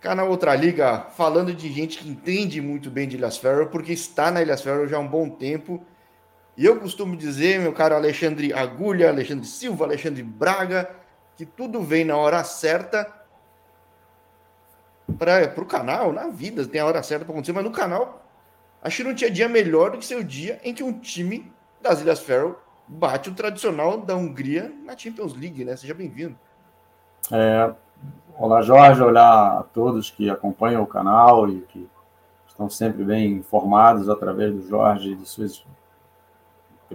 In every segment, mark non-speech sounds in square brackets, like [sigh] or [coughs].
canal Outra Liga, falando de gente que entende muito bem de Ilhas Ferro, porque está na Ilhas Ferro já há um bom tempo. E eu costumo dizer, meu caro Alexandre Agulha, Alexandre Silva, Alexandre Braga, que tudo vem na hora certa para o canal, na vida, tem a hora certa para acontecer, mas no canal, acho que não tinha dia melhor do que ser o dia em que um time das Ilhas Ferro bate o tradicional da Hungria na Champions League, né? Seja bem-vindo. É, olá, Jorge, olá a todos que acompanham o canal e que estão sempre bem informados através do Jorge e de suas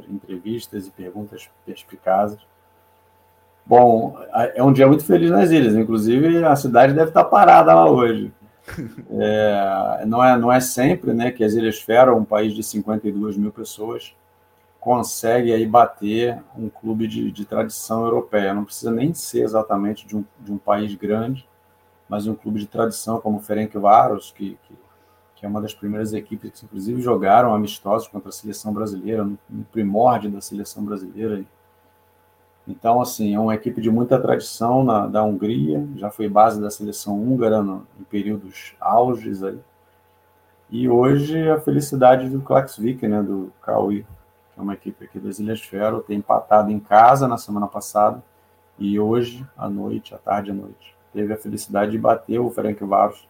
entrevistas e perguntas perspicazes. Bom, é um dia muito feliz nas ilhas, inclusive a cidade deve estar parada lá hoje. [laughs] É, não, é, não é sempre né, que as Ilhas Fera, um país de 52 mil pessoas, consegue aí bater um clube de, de tradição europeia. Não precisa nem ser exatamente de um, de um país grande, mas um clube de tradição como o Ferencváros, que, que, que, é uma das primeiras equipes que, inclusive, jogaram amistosos contra a seleção brasileira, no, no primórdio da seleção brasileira. Então, assim, é uma equipe de muita tradição na, da Hungria, já foi base da seleção húngara no, em períodos auges aí. E hoje a felicidade do Klaxvik, né, do Cauê, que é uma equipe aqui das Ilhas Fero, tem empatado em casa na semana passada e hoje, à noite, à tarde à noite, teve a felicidade de bater o Frank Varos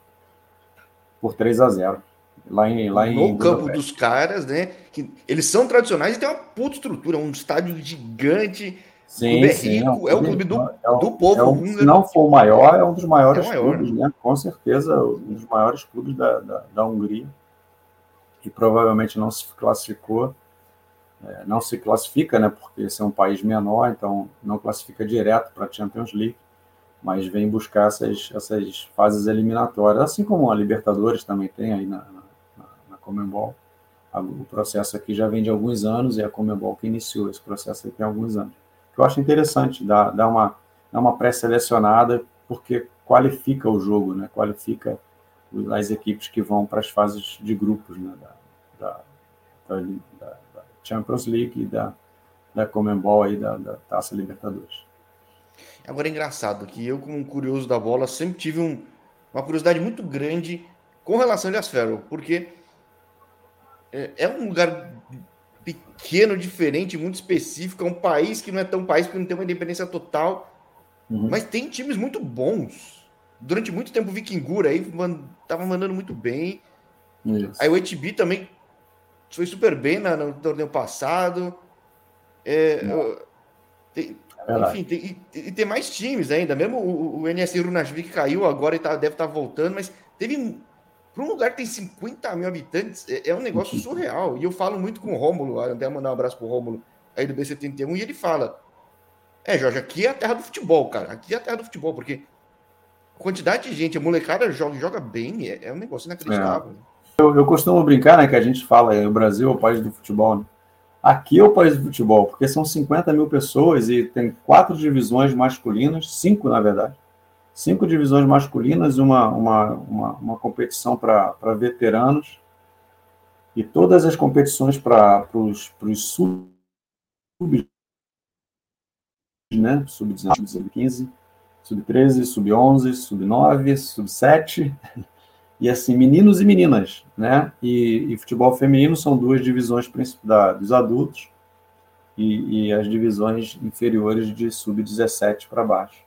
por 3 a 0 lá em lá no em campo dos caras, né? Que eles são tradicionais e tem uma puta estrutura, um estádio gigante. Sim, é sim, rico, é, é, o clube do, é um, do povo é um, Se não for o maior, é um dos maiores é maior, clubes, né? Com certeza, um dos maiores clubes da, da, da Hungria. E provavelmente não se classificou é, não se classifica, né, porque esse é um país menor, então não classifica direto para a Champions League, mas vem buscar essas, essas fases eliminatórias, assim como a Libertadores também tem aí na, na, na Comembol. O processo aqui já vem de alguns anos e a Comembol que iniciou esse processo há alguns anos. Eu acho interessante dar, dar uma, dar uma pré-selecionada, porque qualifica o jogo, né? qualifica as equipes que vão para as fases de grupos né? da, da, da Champions League e da, da Comembol aí, da, da Taça Libertadores. Agora é engraçado que eu, como um curioso da bola, sempre tive um, uma curiosidade muito grande com relação ao Ilhas Ferro, porque é, é, um lugar pequeno, diferente, muito específico, é um país que não é tão país porque não tem uma independência total, uhum. mas tem times muito bons. Durante muito tempo o Vikingura aí tava mandando muito bem. Isso. Aí o HB também foi super bem na, no torneio passado. É, tem, é enfim, tem, e, e, tem mais times ainda. Mesmo o, o NS Runasvik caiu agora e tá, deve estar tá voltando, mas teve. Para um lugar que tem 50 mil habitantes, é, é um negócio [laughs] surreal. E eu falo muito com o Rômulo, até mandar um abraço pro Rômulo aí do B71, e ele fala: É, Jorge, aqui é a terra do futebol, cara. Aqui é a terra do futebol, porque a quantidade de gente, a molecada joga, joga bem, é, é um negócio inacreditável. É. Eu, eu costumo brincar, né, que a gente fala, é, o Brasil é o país do futebol, né? Aqui é o país do futebol, porque são 50 mil pessoas e tem quatro divisões masculinas, cinco, na verdade. Cinco divisões masculinas, uma, uma, uma, uma competição para veteranos e todas as competições para os sub, né? Sub-19, sub-15, sub-13, sub-11, sub-9, sub-7 e assim, meninos e meninas, né? E, e futebol feminino são duas divisões da, dos adultos e, e, as divisões inferiores de sub-17 para baixo.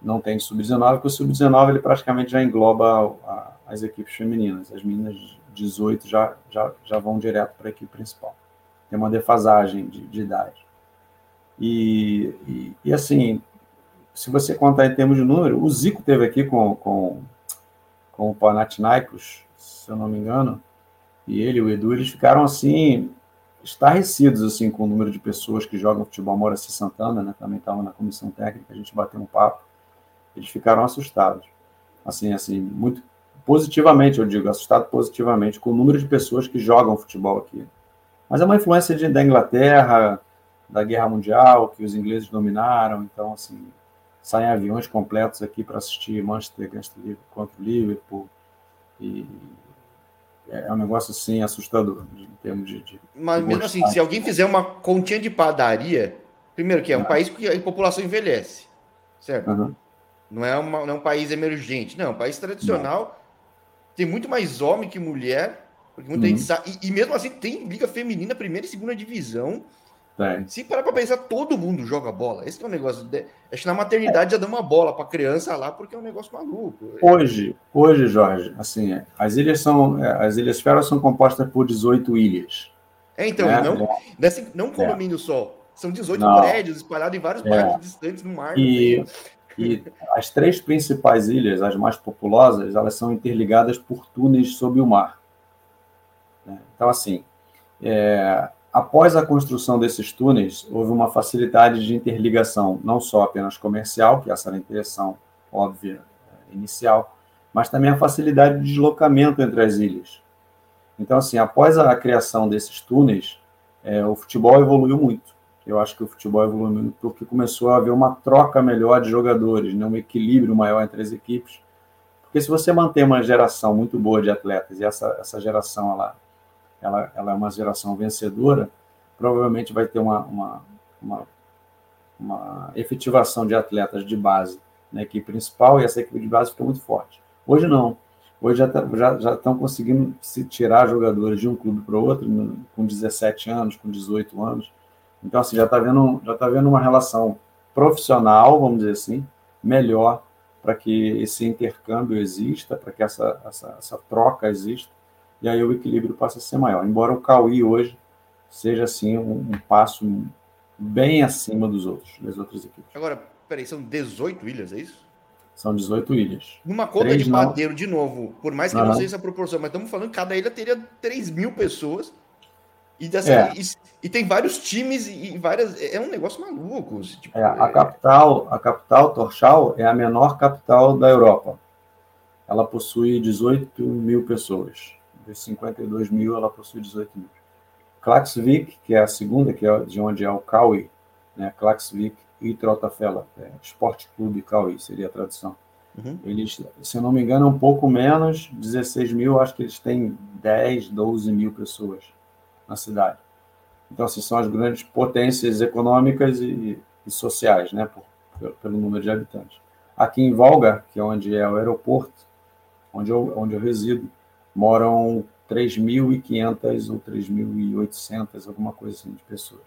Não tem sub-19, porque o sub-19 ele praticamente já engloba a, as equipes femininas. As meninas de 18 já, já, já vão direto para a equipe principal. Tem uma defasagem de, de idade. E, e, e, assim, se você contar em termos de número, o Zico teve aqui com, com com o Panathinaikos, se eu não me engano, e ele o Edu, eles ficaram assim, estarrecidos assim, com o número de pessoas que jogam futebol. Moraci Santana, né, também estava na comissão técnica, a gente bateu um papo, eles ficaram assustados. Assim, assim, muito positivamente, eu digo, assustado positivamente com o número de pessoas que jogam futebol aqui. Mas é uma influência de, da Inglaterra, da Guerra Mundial, que os ingleses dominaram, então, assim, saem aviões completos aqui para assistir Manchester contra o Liverpool. E é um negócio assim assustador em termos de. de Mas mesmo assim, se alguém fizer uma continha de padaria, primeiro que é um país que a população envelhece, certo? Uhum. Não é, uma, não é um país emergente, não, é um país tradicional. Não. Tem muito mais homem que mulher, porque muita uhum. gente sabe. E, e, mesmo assim tem liga feminina, primeira e segunda divisão. É. Se parar para pensar, todo mundo joga bola. Esse é um negócio. De... Acho que na maternidade já dá uma bola para criança lá, porque é um negócio maluco. Hoje, hoje, Jorge, assim, as ilhas são. É, as ilhas Feras são compostas por 18 ilhas. É, então, né? não, é. não um condomínio é. só. São 18 não. prédios espalhados em vários é. bairros distantes no mar. E, e as três principais ilhas, as mais populosas, elas são interligadas por túneis sob o mar. Né? Então, assim, é, após a construção desses túneis, houve uma facilidade de interligação, não só apenas comercial, que essa era a intenção óbvia é, inicial, mas também a facilidade de deslocamento entre as ilhas. Então, assim, após a criação desses túneis, é, o futebol evoluiu muito. Eu acho que o futebol evoluiu muito porque começou a haver uma troca melhor de jogadores, né, um equilíbrio maior entre as equipes. Porque se você manter uma geração muito boa de atletas e essa, essa geração ela, ela, ela é uma geração vencedora, provavelmente vai ter uma, uma, uma, uma efetivação de atletas de base na equipe principal e essa equipe de base fica muito forte. Hoje não. Hoje já, tá, já, já estão conseguindo se tirar jogadores de um clube para o outro, com 17 anos, com 18 anos. Então, assim, já está vendo, já tá vendo uma relação profissional, vamos dizer assim, melhor para que esse intercâmbio exista, para que essa, essa, essa, troca exista, e aí o equilíbrio passa a ser maior. Embora o Cauí hoje seja, assim, um, um passo bem acima dos outros, das outras equipes. Agora, peraí, são 18 ilhas, é isso? São 18 ilhas. Numa conta Três de padeiro, não... de novo, por mais que uhum. não seja essa proporção, mas estamos falando que cada ilha teria 3 mil pessoas. E, assim, é. e, e, tem vários times e várias. É um negócio maluco. Tipo, é, a capital, a capital, Torchal, é a menor capital da Europa. Ela possui 18 mil pessoas. De 52 mil, ela possui 18 mil. Klaxvik, que é a segunda, que é de onde é o Kaui, né? Klaxvik e Trotafela, é, Esporte Clube Cauí, seria a tradução. Uhum. Eles, se eu não me engano, um pouco menos, 16 mil, acho que eles têm 10, 12 mil pessoas na cidade. Então, assim, são as grandes potências econômicas e, e sociais, né, por, pelo número de habitantes. Aqui em Volga, que é onde é o aeroporto, onde eu, onde eu resido, moram 3.500 ou 3.800, alguma coisa assim, de pessoas.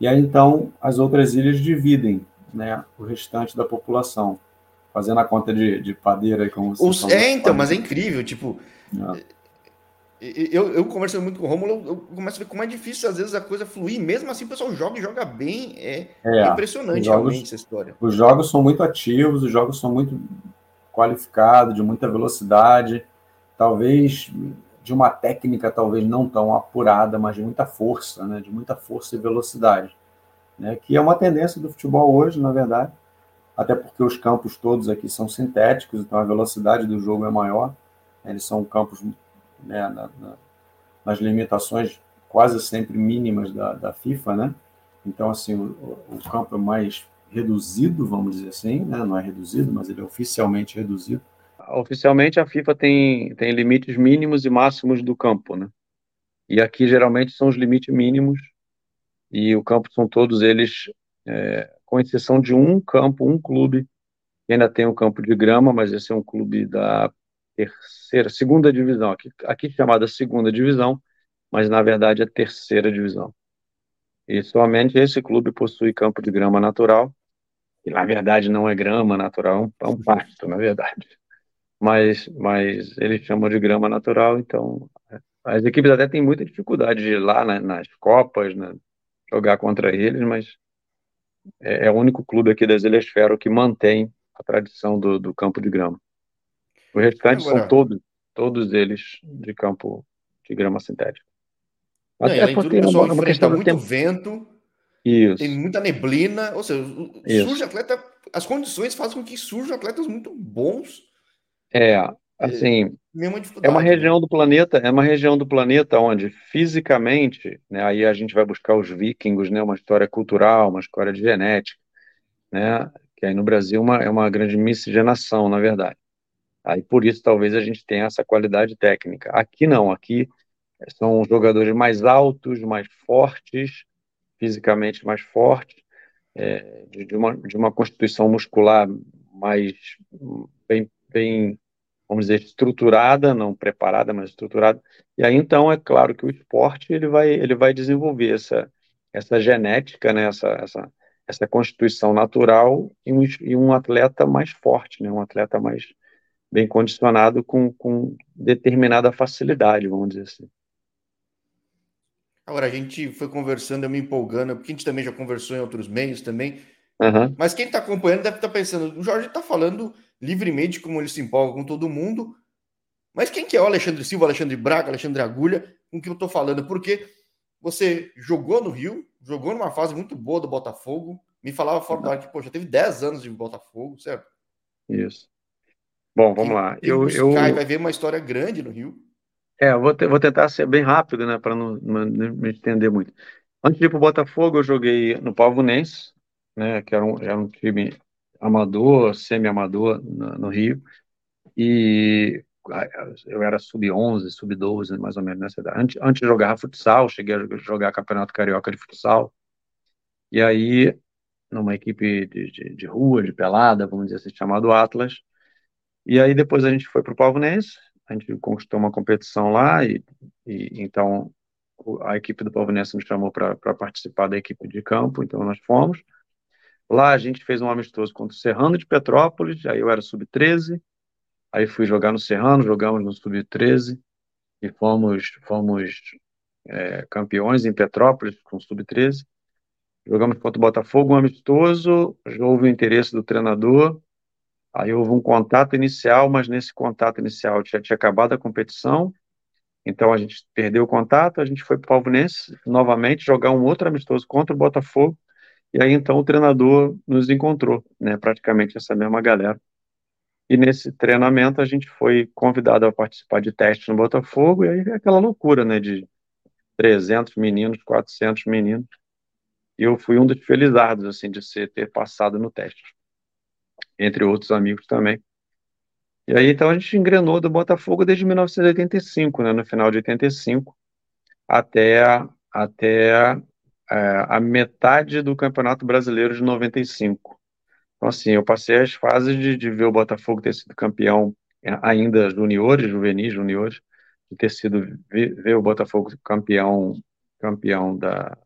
E aí, então, as outras ilhas dividem né, o restante da população, fazendo a conta de, de padeira. Como Os, é, então, mas é incrível, tipo... É. Eu, eu conversando muito com o Romulo, eu começo a ver como é difícil às vezes a coisa fluir, mesmo assim o pessoal joga e joga bem, é, é impressionante jogos, realmente essa história. Os jogos são muito ativos, os jogos são muito qualificados, de muita velocidade, talvez de uma técnica talvez não tão apurada, mas de muita força, né? de muita força e velocidade, né? que é uma tendência do futebol hoje, na verdade, até porque os campos todos aqui são sintéticos, então a velocidade do jogo é maior, eles são campos né, na, na, nas limitações quase sempre mínimas da, da FIFA, né? Então, assim, o, o, campo é mais reduzido, vamos dizer assim, né? Não é reduzido, mas ele é oficialmente reduzido oficialmente a FIFA tem, tem limites mínimos e máximos do campo, né? E aqui geralmente são os limites mínimos e o campo são todos eles, é, com exceção de um campo, um clube que ainda tem um campo de grama, mas esse é um clube da terceira, segunda divisão, aqui, aqui chamada segunda divisão, mas na verdade é terceira divisão. E somente esse clube possui campo de grama natural, e na verdade não é grama natural, é um é pasto, na verdade mas, mas eles chamam de grama natural, então as equipes até têm muita dificuldade de ir lá né, nas Copas, né, jogar contra eles, mas é, é, o único clube aqui das Ilhas Fero que mantém a tradição do, do campo de grama. Os restantes Agora, são todos, todos eles de campo de grama sintética. Até não, porque tudo, uma, uma questão muito tempo. vento, Isso. tem muita neblina, ou seja, surge atleta, as condições fazem com que surjam atletas muito bons é, é, assim, é uma região do planeta, é uma região do planeta onde fisicamente, né, aí a gente vai buscar os vikings, né, uma história cultural, uma história de genética, né, que aí no Brasil é uma, é uma grande miscigenação, na verdade. Aí por isso talvez a gente tenha essa qualidade técnica. Aqui não, aqui são jogadores mais altos, mais fortes, fisicamente mais fortes, é, de, uma, de uma constituição muscular mais bem, vamos dizer, estruturada, não preparada, mas estruturada. E aí então é claro que o esporte ele vai ele vai desenvolver essa essa genética, né, essa, essa essa constituição natural e um, e um atleta mais forte, né, um atleta mais bem condicionado com, com determinada facilidade, vamos dizer assim. Agora, a gente foi conversando, eu me empolgando, porque a gente também já conversou em outros meios também. Uhum. Mas quem está acompanhando deve estar tá pensando, o Jorge está falando livremente como ele se empolga com todo mundo. Mas quem que é o Alexandre Silva, Alexandre Braga, Alexandre Agulha, com que eu estou falando? Porque você jogou no Rio, jogou numa fase muito boa do Botafogo. Me falava fora do ar que, poxa, teve 10 anos de Botafogo, certo? Isso. Bom, vamos lá. Quem eu, eu... vai ver uma história grande no Rio. É, eu vou, te, vou tentar ser bem rápido, né, para não, não, me estender muito. Antes de ir para o Botafogo, eu joguei no Pavonense, né, que era um, era um time amador, semi-amador no, no, Rio, e eu era sub-11, sub-12, mais ou menos nessa idade. Antes, antes de jogar futsal, cheguei a jogar Campeonato Carioca de Futsal, e aí, numa equipe de, de, de rua, de pelada, vamos dizer assim, chamado Atlas, e aí depois a gente foi para o Palvinense, a gente conquistou uma competição lá e, e então a equipe do Palvinense nos chamou para participar da equipe de campo, então nós fomos. Lá a gente fez um amistoso contra o Serrano de Petrópolis, aí eu era sub-13, aí fui jogar no Serrano, jogamos no sub-13 e fomos, fomos é, campeões em Petrópolis com sub-13. Jogamos contra o Botafogo, um amistoso, houve o interesse do treinador, Aí houve um contato inicial, mas nesse contato inicial já tinha acabado a competição, então a gente perdeu o contato, a gente foi para o Palvinense novamente jogar um outro amistoso contra o Botafogo, e aí então o treinador nos encontrou, né, praticamente essa mesma galera. E nesse treinamento a gente foi convidado a participar de testes no Botafogo, e aí aquela loucura, né, de 300 meninos, 400 meninos, e eu fui um dos felizardos, assim, de ser, ter passado no teste entre outros amigos também. E aí, então, a gente engrenou do Botafogo desde 1985, né, no final de 85, até, até a metade do Campeonato Brasileiro de 95. Então, assim, eu passei as fases de, de ver o Botafogo ter sido campeão é, ainda juniores, juvenis, juniores, de ter sido ver, ver o Botafogo campeão campeão da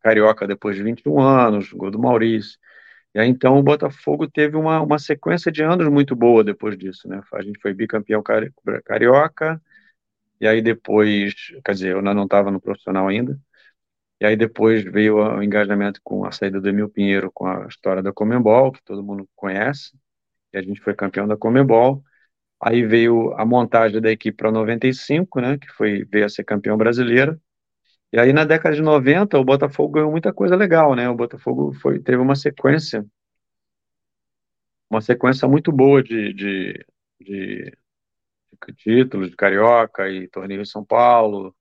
Carioca depois de 21 anos, gol do Maurício, e aí, então, o Botafogo teve uma, uma sequência de anos muito boa depois disso, né? A gente foi bicampeão cari carioca, e aí depois, quer dizer, eu não estava no profissional ainda, e aí depois veio o engajamento com a saída do Emil Pinheiro com a história da Comembol, que todo mundo conhece, e a gente foi campeão da Comembol. Aí veio a montagem da equipe para 95, né, que foi veio a ser campeão brasileira. E aí, na década de 90, o Botafogo ganhou muita coisa legal, né? O Botafogo foi, teve uma sequência, uma sequência muito boa de, de, de, de títulos, de Carioca e torneio em São Paulo.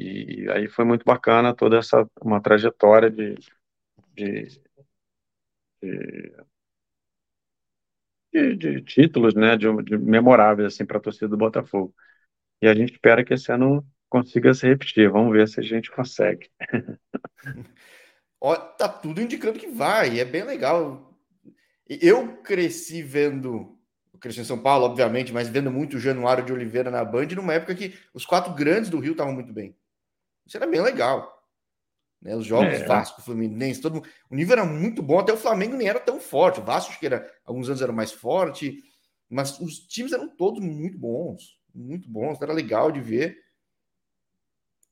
E aí foi muito bacana toda essa, uma trajetória de, de, de, de títulos, né? De, de memoráveis, assim, para a torcida do Botafogo. E a gente espera que esse ano consiga se repetir. Vamos ver se a gente consegue. [laughs] Ó, tá tudo indicando que vai, é bem legal. Eu cresci vendo, cresci em São Paulo, obviamente, mas vendo muito o Januário de Oliveira na Band, numa época que os quatro grandes do Rio estavam muito bem. Isso era bem legal. Né? Os jogos é. Vasco, Fluminense, todo mundo... o nível era muito bom, até o Flamengo nem era tão forte. O Vasco, acho que era, alguns anos era mais forte, mas os times eram todos muito bons, muito bons, era legal de ver.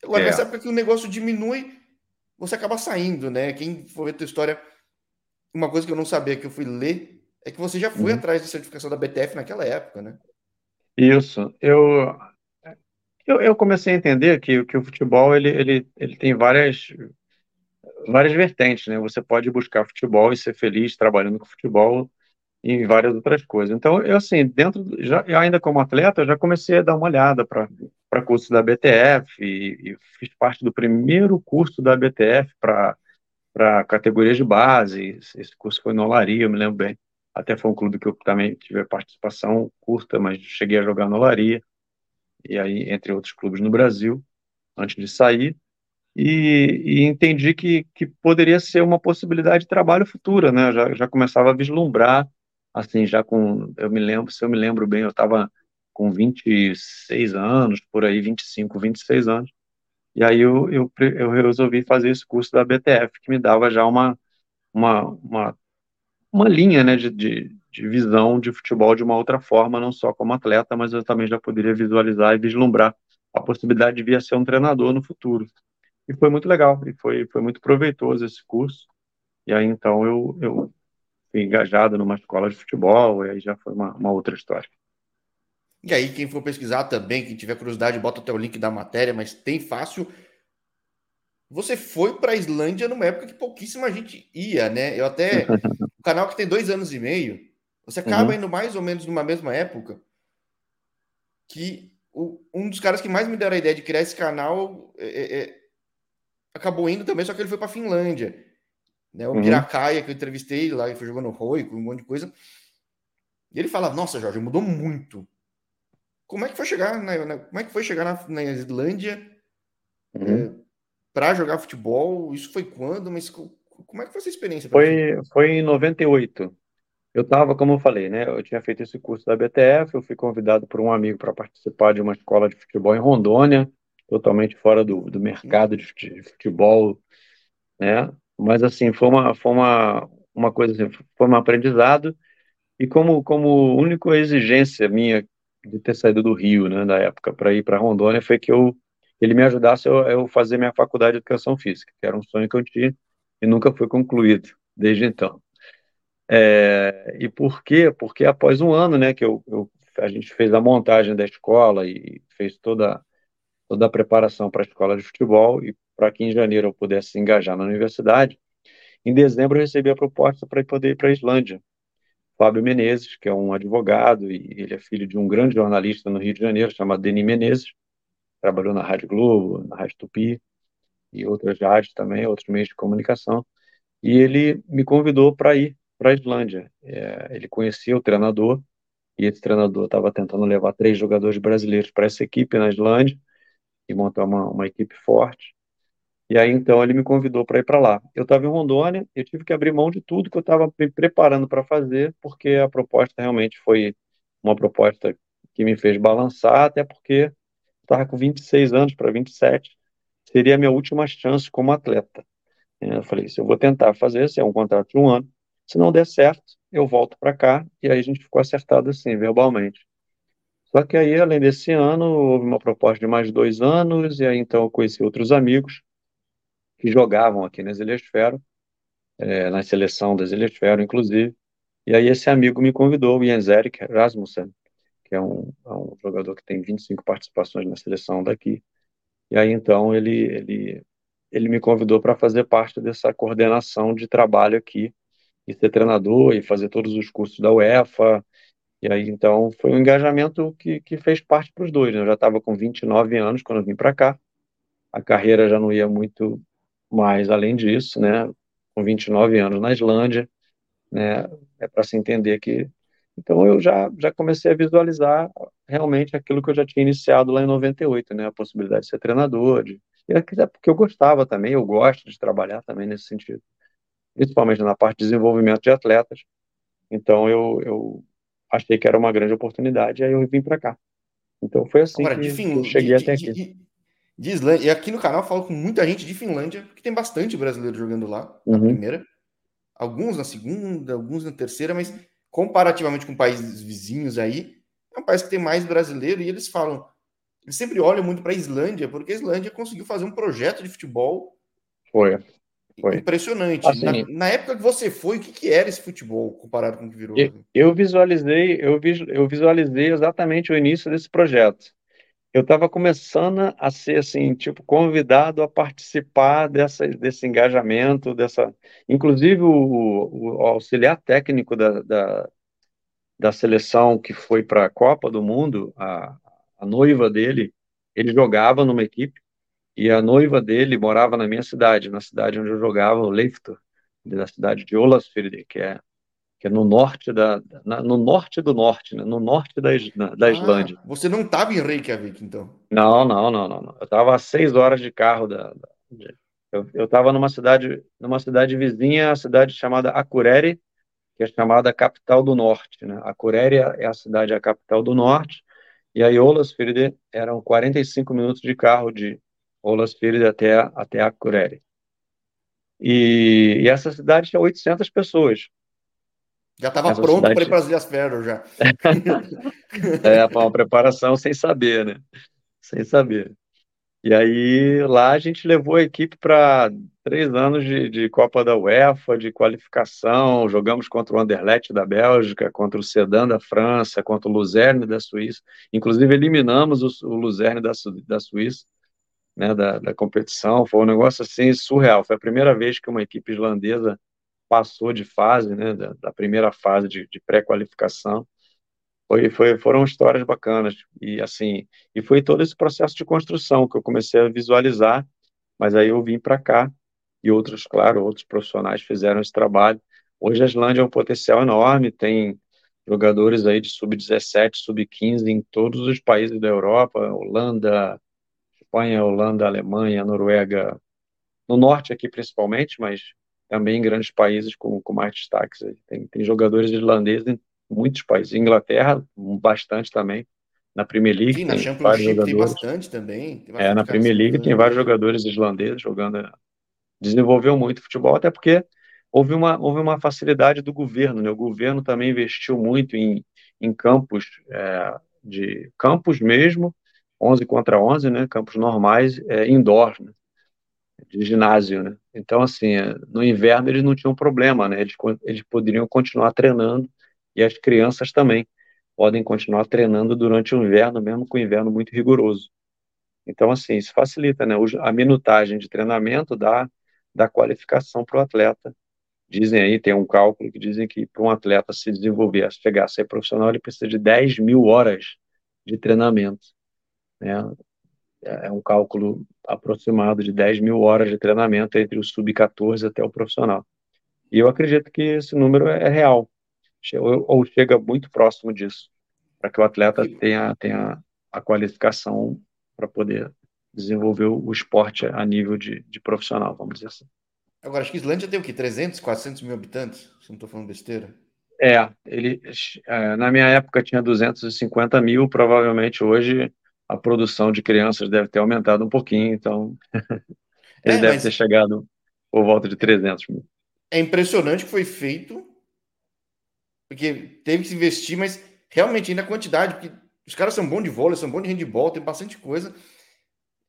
Agora, é. nessa época que o negócio diminui, você acaba saindo, né? Quem for ver a tua história, uma coisa que eu não sabia que eu fui ler é que você já foi uhum. atrás da certificação da BTF naquela época, né? Isso. Eu, eu, eu comecei a entender que, que o futebol ele, ele, ele tem várias, várias vertentes, né? Você pode buscar futebol e ser feliz trabalhando com futebol e várias outras coisas. Então, eu assim, dentro, já, ainda como atleta, eu já comecei a dar uma olhada para para curso da BTF e, e, fiz parte do primeiro curso da BTF para categorias de base. Esse curso foi no Olaria, eu me lembro bem. Até foi um clube que eu também tive participação curta, mas cheguei a jogar no Olaria. E aí, entre outros clubes no Brasil, antes de sair. E, e entendi que, que poderia ser uma possibilidade de trabalho futura, né? Eu já, já começava a vislumbrar assim, já com, eu me lembro, se eu me lembro bem, eu estava com 26 anos, por aí, 25, 26 anos, e aí eu, eu, eu resolvi fazer esse curso da BTF, que me dava já uma, uma, uma, uma linha, né, de, de, de visão de futebol de uma outra forma, não só como atleta, mas eu também já poderia visualizar e vislumbrar a possibilidade de vir a ser um treinador no futuro. E foi muito legal, e foi, foi muito proveitoso esse curso. E aí, então, eu, eu fui engajado numa escola de futebol, e aí já foi uma, uma outra história. E aí, quem for pesquisar também, quem tiver curiosidade, bota até o link da matéria, mas tem fácil. Você foi para a Islândia numa época que pouquíssima gente ia, né? Eu até. o [laughs] canal que tem dois anos e meio, você acaba uhum. indo mais ou menos numa mesma época que o, um dos caras que mais me deram a ideia de criar esse canal é, é, é acabou indo também, só que ele foi para a Finlândia. Né? O uhum. Piracaia, que eu entrevistei lá, ele foi jogando Roi, com um monte de coisa. E ele fala: Nossa, Jorge, mudou muito. Como é que foi chegar na, na como é que foi chegar na, na Islândia uhum. é, para jogar futebol? Isso foi quando? Mas como é que foi essa experiência? Foi, foi em 98. Eu estava, como eu falei, né? Eu tinha feito esse curso da BTF, eu fui convidado por um amigo para participar de uma escola de futebol em Rondônia, totalmente fora do, do mercado de futebol, né? Mas assim, foi uma, foi uma, uma coisa assim, foi um aprendizado e como, como única exigência minha de ter saído do Rio, né, da época, para ir para Rondônia, foi que eu ele me ajudasse a eu, eu fazer minha faculdade de educação física, que era um sonho que eu tinha e nunca foi concluído desde então. É, e por quê? Porque após um ano, né, que eu, eu, a gente fez a montagem da escola e fez toda toda a preparação para a escola de futebol e para que em janeiro eu pudesse se engajar na universidade. Em dezembro eu recebi a proposta para poder ir para a Islândia. Fábio Menezes, que é um advogado e ele é filho de um grande jornalista no Rio de Janeiro chamado Denis Menezes, trabalhou na Rádio Globo, na Rádio Tupi e outras rádios também, outros meios de comunicação. E ele me convidou para ir para a Islândia. É, ele conhecia o treinador e esse treinador estava tentando levar três jogadores brasileiros para essa equipe na Islândia e montar uma, uma equipe forte. E aí, então, ele me convidou para ir para lá. Eu estava em Rondônia, eu tive que abrir mão de tudo que eu estava me preparando para fazer, porque a proposta realmente foi uma proposta que me fez balançar, até porque estava com 26 anos para 27, seria a minha última chance como atleta. Eu falei, se eu vou tentar fazer, esse é um contrato de um ano, se não der certo, eu volto para cá, e aí a gente ficou acertado assim, verbalmente. Só que aí, além desse ano, houve uma proposta de mais dois anos, e aí então eu conheci outros amigos que jogavam aqui nas Ilhas Fero, é, na seleção das Ilhas Fero, inclusive. E aí esse amigo me convidou, o Jens Erik Rasmussen, que é um, é um jogador que tem 25 participações na seleção daqui. E aí então ele, ele, ele me convidou para fazer parte dessa coordenação de trabalho aqui, e ser treinador, e fazer todos os cursos da UEFA, e aí, então, foi um engajamento que, que fez parte para os dois. Né? Eu já estava com 29 anos quando vim para cá. A carreira já não ia muito mais além disso, né? Com 29 anos na Islândia, né? É para se entender que. Então, eu já, já comecei a visualizar realmente aquilo que eu já tinha iniciado lá em 98, né? A possibilidade de ser treinador. De... E é porque eu gostava também, eu gosto de trabalhar também nesse sentido. Principalmente na parte de desenvolvimento de atletas. Então, eu, eu achei que era uma grande oportunidade, aí eu vim para cá. Então foi assim Agora, que, eu cheguei de, até de, aqui. De, Islândia, e aqui no canal eu falo com muita gente de Finlândia, porque tem bastante brasileiro jogando lá, na uhum. primeira. Alguns na segunda, alguns na terceira, mas comparativamente com países vizinhos aí, é um país que tem mais brasileiro e eles falam, eles sempre olham muito para a Islândia, porque a Islândia conseguiu fazer um projeto de futebol Foi. Foi. Impressionante. Assim, na, na, época que você foi, o que, que, era esse futebol comparado com o que virou? Eu, eu visualizei, eu, eu visualizei exatamente o início desse projeto. Eu estava começando a ser assim, tipo, convidado a participar dessa, desse engajamento, dessa. Inclusive o, o auxiliar técnico da, da, da seleção que foi para a Copa do Mundo, a, a noiva dele, ele jogava numa equipe e a noiva dele morava na minha cidade, na cidade onde eu jogava, o Leiftur, da cidade de Olasfjord, que é que é no norte da na, no norte do norte, né? no norte da, da ah, Islândia. Você não estava em Reykjavik, então? Não, não, não, não. Eu estava a seis horas de carro da, da eu estava numa cidade numa cidade vizinha, a cidade chamada Akureyri, que é chamada capital do norte. Né? A Curéria é a cidade, a capital do norte, e a Olasfjord eram 45 minutos de carro de Olasfjord até, até a. E, e, essa cidade tinha 800 pessoas. Já estava pronto cidade... para ir para as Ilhas Ferro já. [laughs] é, uma preparação sem saber, né? Sem saber. E aí lá a gente levou a equipe para três anos de, de, Copa da UEFA, de qualificação. Jogamos contra o Anderlecht da Bélgica, contra o Sedan da França, contra o Luzerne da Suíça. Inclusive eliminamos o, o Luzerne da, da Suíça, né, da, da competição. Foi um negócio assim surreal. Foi a primeira vez que uma equipe islandesa passou de fase, né, da, da primeira fase de, de pré-qualificação. Foi, foi, foram histórias bacanas e assim e foi todo esse processo de construção que eu comecei a visualizar mas aí eu vim para cá e outros claro outros profissionais fizeram esse trabalho hoje a Islândia é um potencial enorme tem jogadores aí de sub 17 sub 15 em todos os países da Europa Holanda Espanha Holanda Alemanha Noruega no norte aqui principalmente mas também em grandes países com, com mais destaques tem, tem jogadores irlandeses em muitos países. Inglaterra, bastante também. Na Premier League Sim, tem vários jogadores. tem bastante também. Tem bastante é, na Premier League tem vários jogadores islandeses jogando. Desenvolveu muito futebol, até porque houve uma, houve uma facilidade do governo. Né? O governo também investiu muito em, em campos, é, de campos mesmo, 11 contra 11, né? campos normais, é, indoor, né? de ginásio. Né? Então, assim, é, no inverno eles não tinham problema, né? eles, eles poderiam continuar treinando e as crianças também podem continuar treinando durante o inverno, mesmo com o inverno muito rigoroso. Então, assim, isso facilita, né? A minutagem de treinamento dá, dá qualificação para o atleta. Dizem aí, tem um cálculo que dizem que para um atleta se desenvolver, chegar a ser profissional, ele precisa de 10 mil horas de treinamento. Né? É um cálculo aproximado de 10 mil horas de treinamento entre o sub-14 até o profissional. E eu acredito que esse número é real ou chega muito próximo disso, para que o atleta tenha, tenha a qualificação para poder desenvolver o esporte a nível de, de profissional, vamos dizer assim. Agora, acho que Islândia tem o quê? 300, 400 mil habitantes? Se não estou falando besteira. É, ele, é, na minha época tinha 250 mil, provavelmente hoje a produção de crianças deve ter aumentado um pouquinho, então [laughs] ele é, deve ter chegado por volta de 300 mil. É impressionante que foi feito porque teve que se investir, mas realmente ainda a quantidade, porque os caras são bons de vôlei, são bons de handball, tem bastante coisa.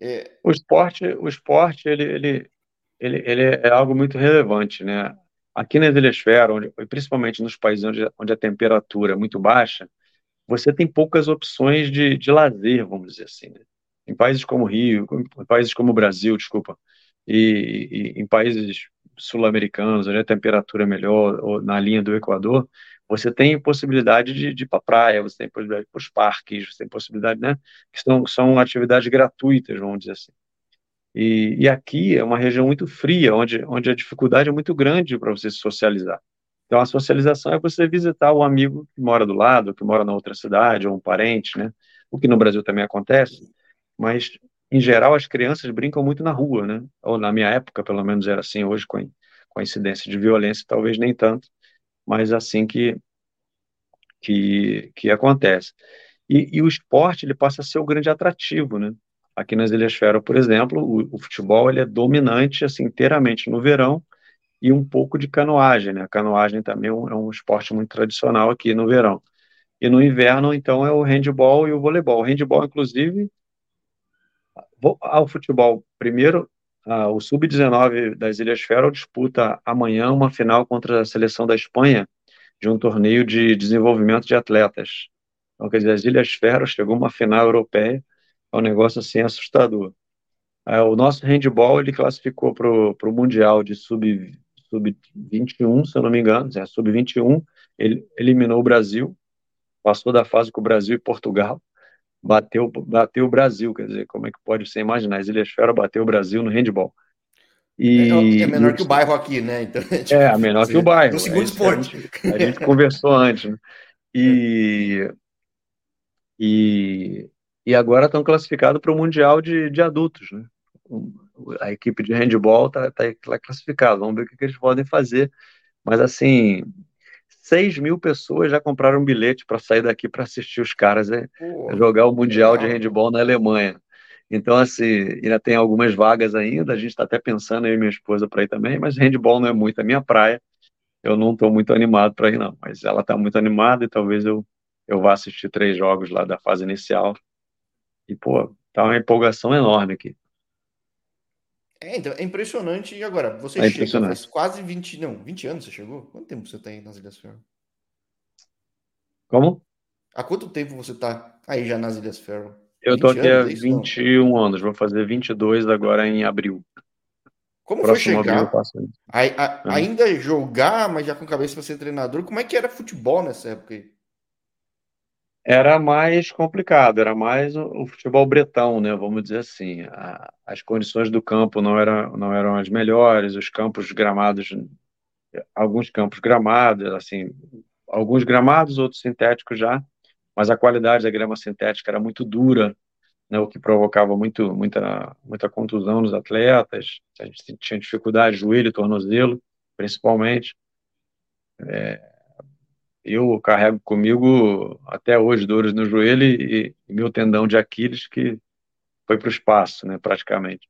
É... O esporte, o esporte ele, ele, ele, ele é algo muito relevante, né? Aqui na Ilhasfera, onde, principalmente nos países onde, onde a temperatura é muito baixa, você tem poucas opções de, de lazer, vamos dizer assim. Né? Em países como Rio, em países como o Brasil, desculpa, e, e em países sul-americanos, onde a temperatura é melhor, ou na linha do Equador, você tem possibilidade de, de ir para a praia, você tem possibilidade para os parques, você tem possibilidade, né? Que são, são atividades gratuitas, vamos dizer assim. E, e aqui é uma região muito fria, onde, onde a dificuldade é muito grande para você se socializar. Então, a socialização é você visitar o amigo que mora do lado, que mora na outra cidade, ou um parente, né? O que no Brasil também acontece, mas, em geral, as crianças brincam muito na rua, né? Ou na minha época, pelo menos era assim, hoje, com a, incidência de violência, talvez nem tanto mas assim que, que, que acontece. E, e, o esporte ele passa a ser o grande atrativo, né? Aqui nas Ilhas Fera, por exemplo, o, o, futebol ele é dominante assim inteiramente no verão e um pouco de canoagem, né? A canoagem também é um, é um esporte muito tradicional aqui no verão. E no inverno, então, é o handball e o voleibol. O handball, inclusive, ao futebol, primeiro, ah, o Sub-19 das Ilhas Faro disputa amanhã uma final contra a seleção da Espanha de um torneio de desenvolvimento de atletas. Então, quer dizer, as Ilhas Faro chegou uma final europeia, é um negócio assim assustador. Ah, o nosso handball ele classificou para o Mundial de Sub-21, sub se eu não me engano, é, Sub-21, ele eliminou o Brasil, passou da fase com o Brasil e Portugal, bateu, bateu o Brasil, quer dizer, como é que pode você imaginar? As Ilhas Fera bateu o Brasil no handball. E, é, é menor que o bairro aqui, né? Então, é, [laughs] tipo, é menor que o bairro. No segundo é, esporte. A gente, a gente conversou antes, né? E, e, e agora estão classificados para o Mundial de, de adultos, né? A equipe de handball está tá, tá classificada. Vamos ver o que, que eles podem fazer. Mas, assim, 6 mil pessoas já compraram um bilhete para sair daqui para assistir os caras é, Pô, jogar o Mundial de Handball na Alemanha. Então, assim, ainda tem algumas vagas ainda, a gente está até pensando, eu e minha esposa, para ir também, mas handball não é muito a minha praia, eu não estou muito animado para ir, não. Mas ela está muito animada e talvez eu, eu vá assistir três jogos lá da fase inicial. E, pô, tá uma empolgação enorme aqui. É, então, é impressionante. E agora, você é chega faz quase 20, não, 20 anos você chegou? Quanto tempo você aí nas Ilhas Ferro? Como? Há quanto tempo você está aí já nas Ilhas Ferro? Eu tô aqui há 21 não? anos, vou fazer 22 agora em abril. Como Próximo foi chegar? A, a, uhum. Ainda jogar, mas já com cabeça para ser treinador. Como é que era futebol nessa época aí? Era mais complicado, era mais o, o futebol bretão, né? Vamos dizer assim. A, as condições do campo não, não eram as melhores, os campos gramados, alguns campos gramados, assim, alguns gramados, outros sintéticos já, mas a qualidade da grama sintética era muito dura, né, o que provocava muito, muita, muita contusão nos atletas, a gente tinha dificuldade, joelho, tornozelo, principalmente. É, eu carrego comigo até hoje dores no joelho e, e meu tendão de Aquiles que foi para o espaço, né, praticamente.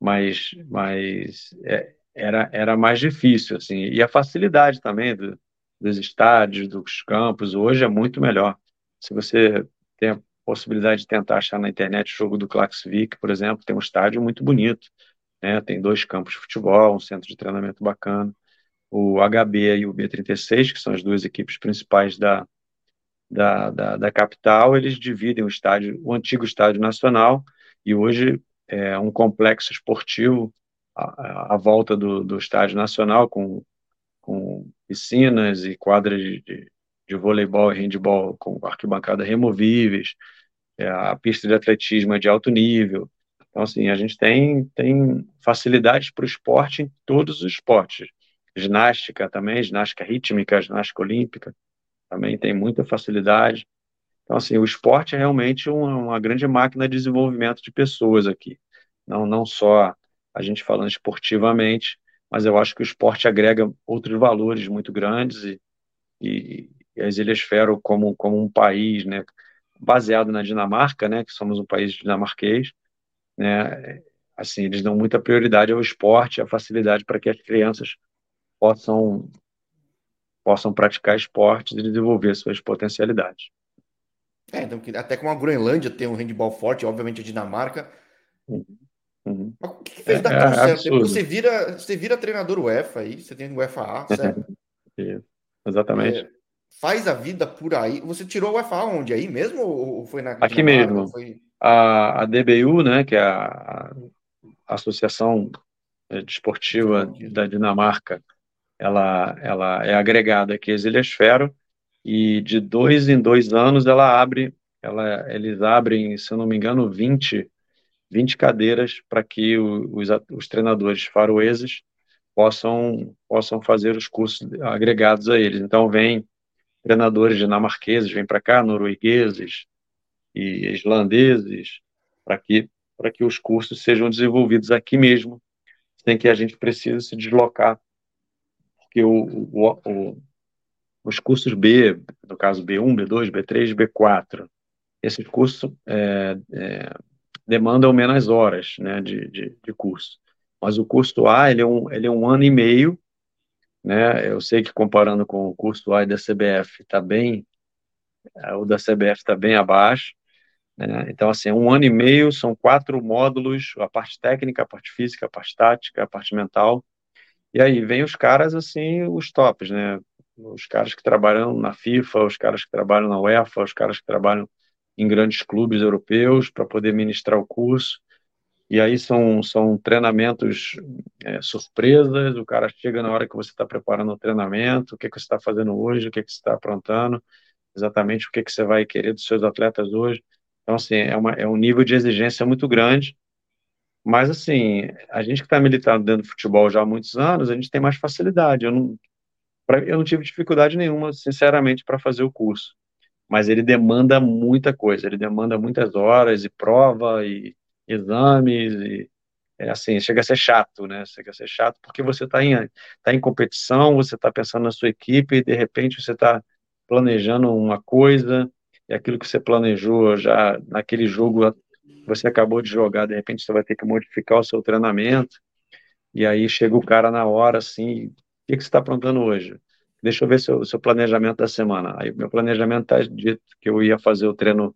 Mas, mas é, era, era mais difícil, assim, e a facilidade também do, dos estádios, dos campos, hoje é muito melhor. Se você tem a possibilidade de tentar achar na internet o jogo do Klaxvik, por exemplo, tem um estádio muito bonito, né? tem dois campos de futebol, um centro de treinamento bacana. O HB e o B36, que são as duas equipes principais da, da, da, da capital, eles dividem o estádio, o antigo estádio nacional, e hoje é um complexo esportivo à, à volta do, do estádio nacional, com, com piscinas e quadras de, de voleibol e handball com arquibancada removíveis, é, a pista de atletismo é de alto nível. Então, assim, a gente tem, tem facilidades para o esporte em todos os esportes. Ginástica também, ginástica rítmica, ginástica olímpica, também tem muita facilidade. Então, assim, o esporte é realmente uma, uma grande máquina de desenvolvimento de pessoas aqui. Não, não só a gente falando esportivamente, mas eu acho que o esporte agrega outros valores muito grandes e, e, e as Ilhas Fero como, como um país, né, baseado na Dinamarca, né, que somos um país dinamarquês, né, assim, eles dão muita prioridade ao esporte, à facilidade para que as crianças possam possam praticar esportes e desenvolver suas potencialidades. É, então, até como a Groenlândia tem um handball forte, obviamente a Dinamarca. Uhum. Uhum. Mas o que, fez é, dar tão é certo? Você vira, você vira treinador UEFA aí, você tem UEFA A, certo? Exatamente. É, faz a vida por aí. Você tirou o UFA onde? Aí mesmo ou foi na Aqui mesmo. Foi... A, a DBU, né, que é a, a Associação Desportiva da Dinamarca, ela, ela é agregada aqui Ilhas Fero e de dois em dois anos ela abre, ela, eles abrem, se eu não me engano, 20, 20 cadeiras para que os, os treinadores faroeses possam, possam fazer os cursos agregados a eles. Então, vem treinadores dinamarqueses vêm para cá, noruegueses e islandeses, para que, que os cursos sejam desenvolvidos aqui mesmo, sem que a gente precise se deslocar, porque o, o, o, os cursos B, no caso B1, B2, B3, B4, esses cursos é, é, demandam menos horas né, de, de, de curso. Mas o curso A ele é, um, ele é um ano e meio né? Eu sei que comparando com o curso A da CBF está bem, é, o da CBF está bem abaixo, né? Então, assim, um ano e meio são quatro módulos, a parte técnica, a parte física, a parte tática, a parte mental, e aí vem os caras, assim, os tops, né? Os caras que trabalham na FIFA, os caras que trabalham na UEFA, os caras que trabalham em grandes clubes europeus para poder ministrar o curso e aí são, são treinamentos é, surpresas, o cara chega na hora que você está preparando o treinamento, o que, que você está fazendo hoje, o que, que você está aprontando, exatamente o que, que você vai querer dos seus atletas hoje. Então, assim, é, uma, é um nível de exigência muito grande, mas, assim, a gente que está militando dentro do futebol já há muitos anos, a gente tem mais facilidade. Eu não, pra, eu não tive dificuldade nenhuma, sinceramente, para fazer o curso, mas ele demanda muita coisa, ele demanda muitas horas e prova e exames e, é assim, chega a ser chato, né? Chega a ser chato porque você está em, tá em competição, você está pensando na sua equipe e de repente você está planejando uma coisa e aquilo que você planejou já naquele jogo você acabou de jogar, de repente você vai ter que modificar o seu treinamento e aí chega o cara na hora assim, o que, que você está aprontando hoje? Deixa eu ver seu, seu planejamento da semana. Aí meu planejamento está dito que eu ia fazer o treino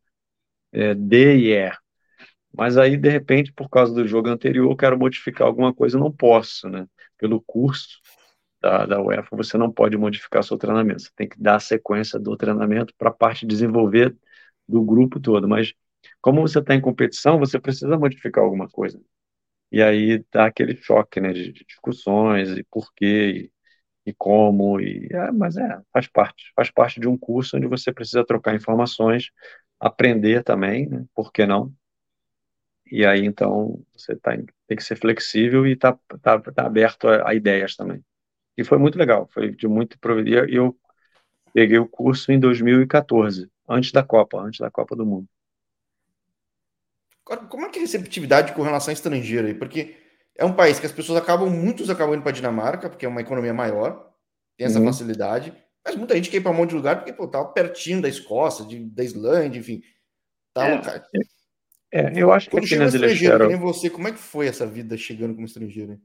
é, D e E mas aí, de repente, por causa do jogo anterior, eu quero modificar alguma coisa, não posso, né? Pelo curso da, da UEFA, você não pode modificar seu treinamento. Você tem que dar a sequência do treinamento para a parte de desenvolver do grupo todo. Mas, como você está em competição, você precisa modificar alguma coisa. E aí dá aquele choque, né? De, discussões e porquê e, e como. E, é, mas é, faz parte. Faz parte de um curso onde você precisa trocar informações, aprender também, né? Por que não? E aí, então, você tá, tem que ser flexível e tá, tá, tá aberto a, a, ideias também. E foi muito legal, foi de muito proveria. E eu peguei o curso em 2014, antes da Copa, antes da Copa do Mundo. Como é que é a receptividade com relação à estrangeira aí? Porque é um país que as pessoas acabam, muitos acabam indo para Dinamarca, porque é uma economia maior, tem essa uhum. facilidade, mas muita gente quer ir para um monte de lugar porque pô, tá pertinho da Escócia, de, da Islândia, enfim. Tá é, um... É, eu acho Quando que aqui Ilhas Faroe... nem você, como é que foi essa vida chegando como estrangeiro?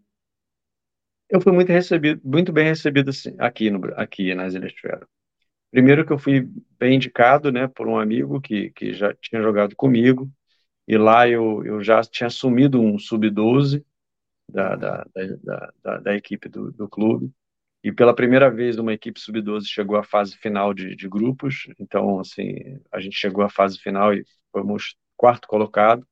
Eu fui muito recebido, muito bem recebido aqui, no, aqui nas Ilhas Faroe. Primeiro que eu fui bem indicado, né, por um amigo que, que já tinha jogado comigo, e lá eu, eu já tinha assumido um sub-12 da, da, da, da, da equipe do, do clube, e pela primeira vez uma equipe sub-12 chegou à fase final de, de grupos, então, assim, a gente chegou à fase final e fomos quarto colocado,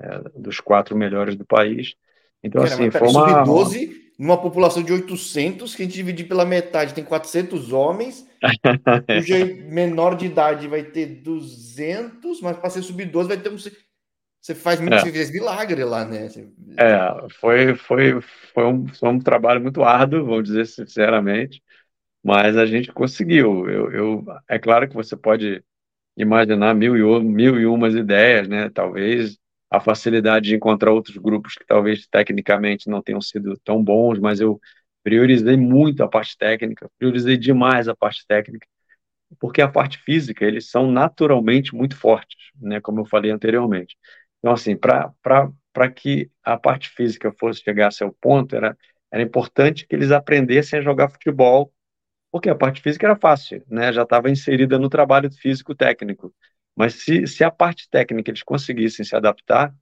é, dos quatro melhores do país. Então, Cara, assim, foi uma... Sub-12, numa população de 800, que a gente dividir pela metade, tem 400 homens, [laughs] cujo menor de idade vai ter 200, mas para ser sub-12 vai ter um... Você faz muito, é. você milagre lá, né? Você... É, foi, foi, foi, um, foi um trabalho muito árduo, vamos dizer sinceramente, mas a gente conseguiu. Eu, eu, é claro que você pode imaginar mil e, mil e umas ideias, né? Talvez a facilidade de encontrar outros grupos que talvez tecnicamente não tenham sido tão bons, mas eu priorizei muito a parte técnica, priorizei demais a parte técnica, porque a parte física, eles são naturalmente muito fortes, né? Como eu falei anteriormente. Então, assim, para que a parte física fosse chegasse ao ponto, era, era importante que eles aprendessem a jogar futebol porque a parte física era fácil, né? Já estava inserida no trabalho físico técnico. Mas se, se a parte técnica eles conseguissem se adaptar,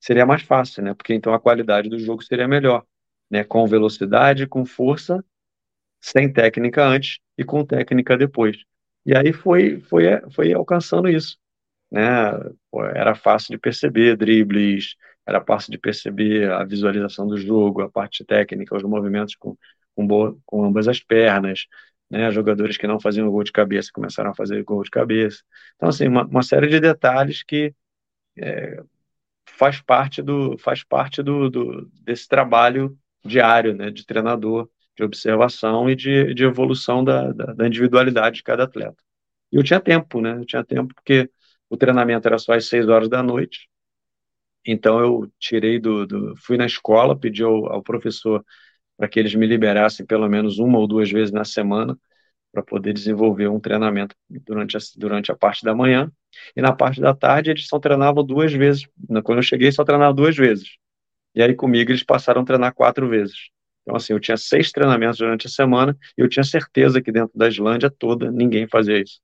seria mais fácil, né? Porque então a qualidade do jogo seria melhor, né? Com velocidade, com força, sem técnica antes e com técnica depois. E aí foi foi foi alcançando isso, né? Era fácil de perceber dribles, era fácil de perceber a visualização do jogo, a parte técnica, os movimentos com com, boa, com ambas as pernas, né? Jogadores que não faziam gol de cabeça começaram a fazer gol de cabeça. Então, assim, uma, uma série de detalhes que é, faz parte do faz parte do, do, desse trabalho diário, né? De treinador, de observação e de, de evolução da, da, da individualidade de cada atleta. E eu tinha tempo, né? Eu tinha tempo porque o treinamento era só às seis horas da noite. Então eu tirei do, do fui na escola, pedi ao, ao professor para que eles me liberassem pelo menos uma ou duas vezes na semana para poder desenvolver um treinamento durante a, durante a parte da manhã. E na parte da tarde eles só treinavam duas vezes. Quando eu cheguei, só treinavam duas vezes. E aí comigo eles passaram a treinar quatro vezes. Então, assim, eu tinha seis treinamentos durante a semana e eu tinha certeza que dentro da Islândia toda ninguém fazia isso.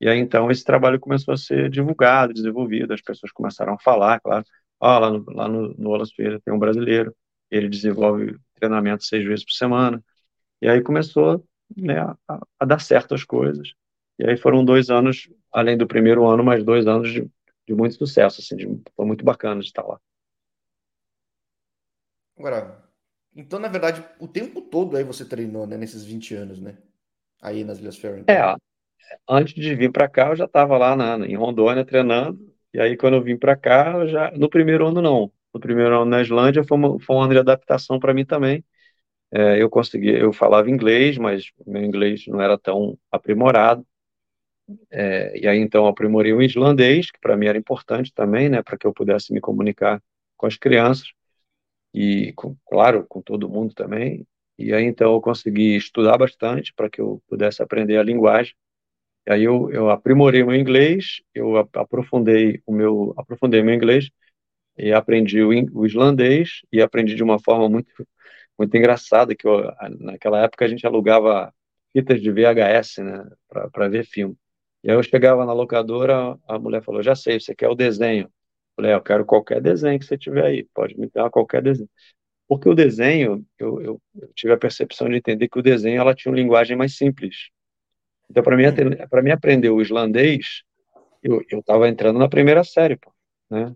E aí, então, esse trabalho começou a ser divulgado, desenvolvido, as pessoas começaram a falar, claro, ah, lá no, no, no Wallace Feira tem um brasileiro, ele desenvolve treinamento seis vezes por semana. E aí começou né, a, a, dar certo as coisas. E aí foram dois anos, além do primeiro ano, mais dois anos de, de muito sucesso, assim, de, foi muito bacana de estar lá. Agora, então, na verdade, o tempo todo aí você treinou, né, nesses 20 anos, né? Aí nas Ilhas Faroe. Então. É, antes de vir para cá, eu já estava lá na, em Rondônia treinando, e aí quando eu vim para cá, já, no primeiro ano não, no primeiro ano na Islândia foi, uma, foi um ano de adaptação para mim também. É, eu consegui, eu falava inglês, mas meu inglês não era tão aprimorado. É, e aí então aprimorei o islandês, que para mim era importante também, né, para que eu pudesse me comunicar com as crianças. e, com, claro, com todo mundo também. E aí, então, eu consegui estudar bastante para que eu pudesse aprender a linguagem. E aí eu, eu aprimorei meu inglês, eu aprofundei o meu, aprofundei meu inglês e aprendi o, o islandês e aprendi de uma forma muito, muito engraçada, que eu, naquela época a gente alugava fitas de VHS, né, para ver filme. E aí eu chegava na locadora, a mulher falou, já sei, você quer o desenho? Eu falei, é, eu quero qualquer desenho que você tiver aí, pode me dar qualquer desenho. Porque o desenho, eu, eu, eu tive a percepção de entender que o desenho ela tinha uma linguagem mais simples. Então, para mim, para mim aprender o islandês, eu estava entrando na primeira série, pô, né?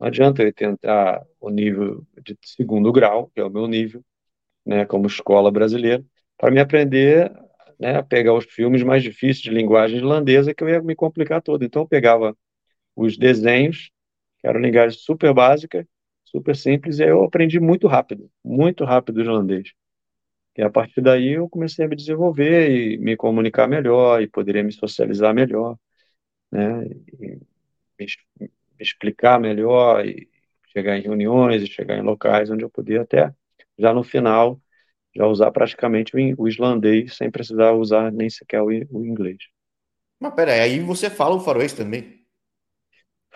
Não adianta eu tentar o nível de segundo grau, que é o meu nível, né, como escola brasileira, para me aprender né, a pegar os filmes mais difíceis de linguagem irlandesa, que eu ia me complicar todo. Então, eu pegava os desenhos, que eram linguagem super básica, super simples, e aí eu aprendi muito rápido, muito rápido o irlandês. E a partir daí eu comecei a me desenvolver e me comunicar melhor, e poderia me socializar melhor, né, e me, explicar melhor, e chegar em reuniões, e chegar em locais onde eu podia até, já no final, já usar praticamente o, islandês sem precisar usar nem sequer o, inglês. Mas peraí, aí você fala o faroês também?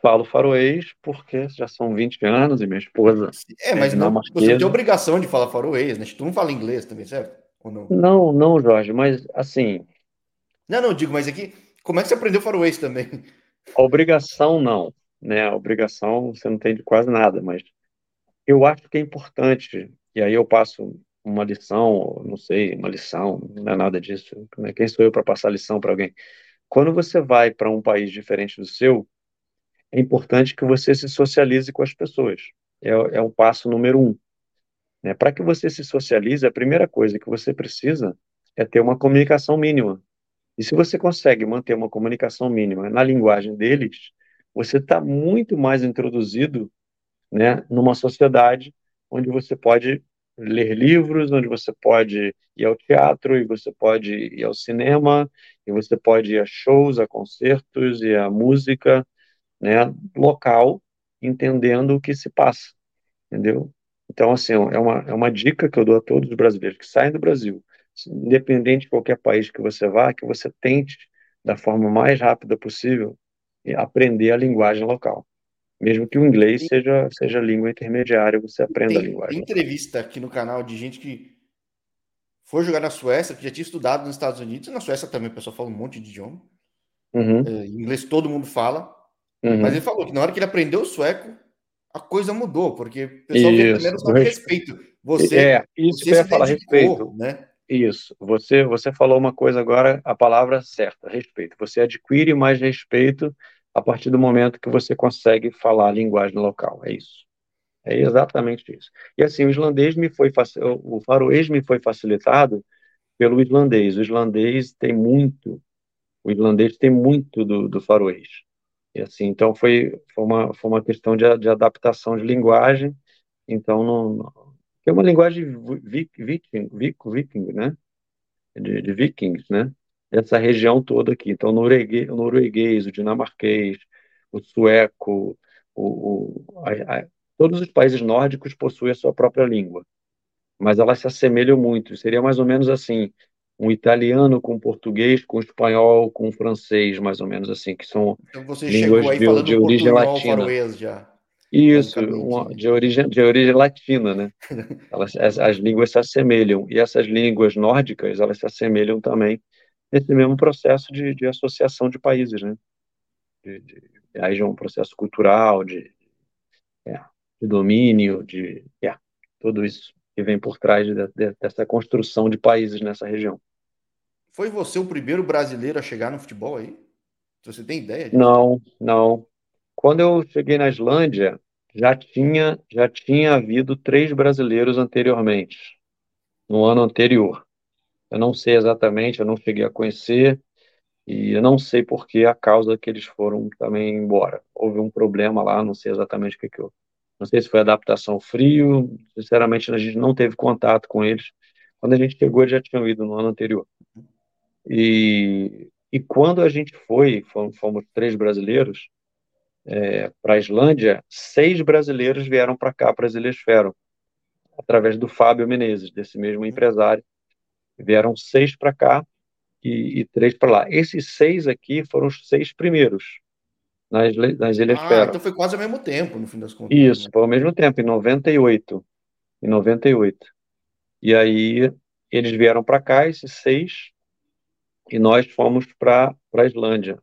Falo faroês porque já são 20 anos e minha esposa. É, mas é não, você tem obrigação de falar faroês, né? Tu não fala inglês também, certo? Ou não? Não, não, Jorge, mas assim. Não, não, digo, mas aqui, como é que você aprendeu faroês também? Obrigação não, né? A obrigação você não tem de quase nada, mas eu acho que é importante, e aí eu passo uma lição, não sei, uma lição, não é nada disso. Né? Quem sou eu para passar lição para alguém? Quando você vai para um país diferente do seu, é importante que você se socialize com as pessoas. É, é o passo número um. Né? Para que você se socialize, a primeira coisa que você precisa é ter uma comunicação mínima. E se você consegue manter uma comunicação mínima na linguagem deles, você está muito mais introduzido né, numa sociedade onde você pode ler livros, onde você pode ir ao teatro, e você pode ir ao cinema, e você pode ir a shows, a concertos e a música, né, local, entendendo o que se passa, entendeu? Então, assim, é uma, é uma dica que eu dou a todos os brasileiros que saem do Brasil, independente de qualquer país que você vá, que você tente, da forma mais rápida possível, aprender a linguagem local. Mesmo que o inglês seja, seja língua intermediária, você aprenda tem, a linguagem. Tem entrevista aqui no canal de gente que foi jogar na Suécia, que já tinha estudado nos Estados Unidos, e na Suécia também o pessoal fala um monte de idioma. Uhum. É, inglês todo mundo fala. Uhum. Mas ele falou que na hora que ele aprendeu o sueco, a coisa mudou, porque o pessoal isso, primeiro só respeito. Você, é, isso você que eu ia falar, respeito. Né? Isso. Você, você falou uma coisa agora, a palavra certa, respeito. Você adquire mais respeito a partir do momento que você consegue falar a linguagem local. É isso. É exatamente isso. E assim, o islandês me foi o faroês me foi facilitado pelo islandês. O islandês tem muito, o islandês tem muito do, do faroês. E assim, então foi, foi, uma, foi uma questão de, de adaptação de linguagem. Então, não, não, é uma linguagem viking, viking, né? De, de vikings, né? essa região toda aqui. Então, o norueguês, o, norueguês, o dinamarquês, o sueco, o, o a, a, todos os países nórdicos possuem a sua própria língua, mas elas se assemelham muito. Seria mais ou menos assim, um italiano com português, com espanhol, com francês, mais ou menos assim, que são então você línguas de, de origem latina. Já. Isso, uma, de, origem, de origem latina, né? [laughs] Elas, as, as línguas se assemelham, e essas línguas nórdicas, elas se assemelham também nesse mesmo processo de, de associação de países, né? De, de, aí já um processo cultural, de, é, de domínio, de é, tudo isso que vem por trás de, dessa construção de países nessa região. Foi você o primeiro brasileiro a chegar no futebol aí? Você tem ideia? Disso? Não, não. Quando eu cheguei na Islândia, já tinha já tinha havido três brasileiros anteriormente, no ano anterior. Eu não sei exatamente, eu não cheguei a conhecer e eu não sei por que a causa que eles foram também embora. Houve um problema lá, não sei exatamente o que que eu, não sei se foi adaptação frio, sinceramente a gente não teve contato com eles. Quando a gente chegou, eles já tinham ido no ano anterior. E, e quando a gente foi, fomos, fomos três brasileiros é, para a Islândia, seis brasileiros vieram para cá, para as Ilhas Fero. através do Fábio Menezes, desse mesmo empresário. Vieram seis para cá e, e três para lá. Esses seis aqui foram os seis primeiros nas, nas Ilhas ah, Fera. então foi quase ao mesmo tempo, no fim das contas. Isso, né? foi ao mesmo tempo, em 98. Em 98. E aí eles vieram para cá, esses seis, e nós fomos para a Islândia.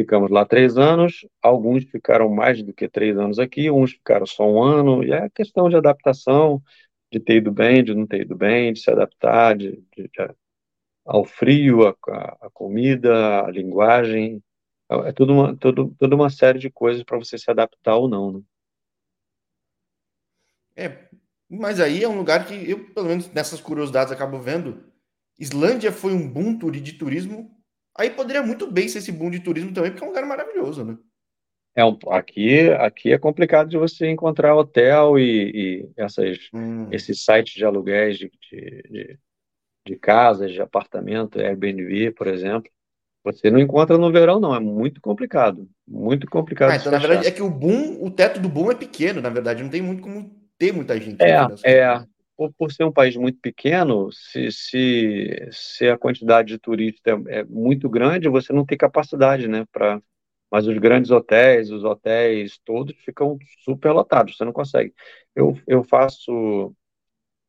Ficamos lá três anos, alguns ficaram mais do que três anos aqui, uns ficaram só um ano, e é questão de adaptação, de ter ido bem, de não ter ido bem, de se adaptar de, de, de, ao frio, a, comida, a linguagem, é tudo uma, tudo, toda uma série de coisas para você se adaptar ou não, né? É, mas aí é um lugar que eu, pelo menos nessas curiosidades, acabo vendo. Islândia foi um boom de turismo Aí poderia muito bem ser esse boom de turismo também, porque é um lugar maravilhoso, né? É um, aqui, aqui é complicado de você encontrar hotel e, e essas, hum. esses sites de aluguéis de, de, de, de casas, de apartamento, Airbnb, por exemplo. Você não encontra no verão, não. É muito complicado. Muito complicado. Ah, então, na verdade, é que o boom, o teto do boom é pequeno, na verdade. Não tem muito como ter muita gente. É, é por, por ser um país muito pequeno, se, se, se a quantidade de turistas é, é muito grande, você não tem capacidade, né, para mas os grandes hotéis, os hotéis todos ficam super lotados, você não consegue. Eu, eu faço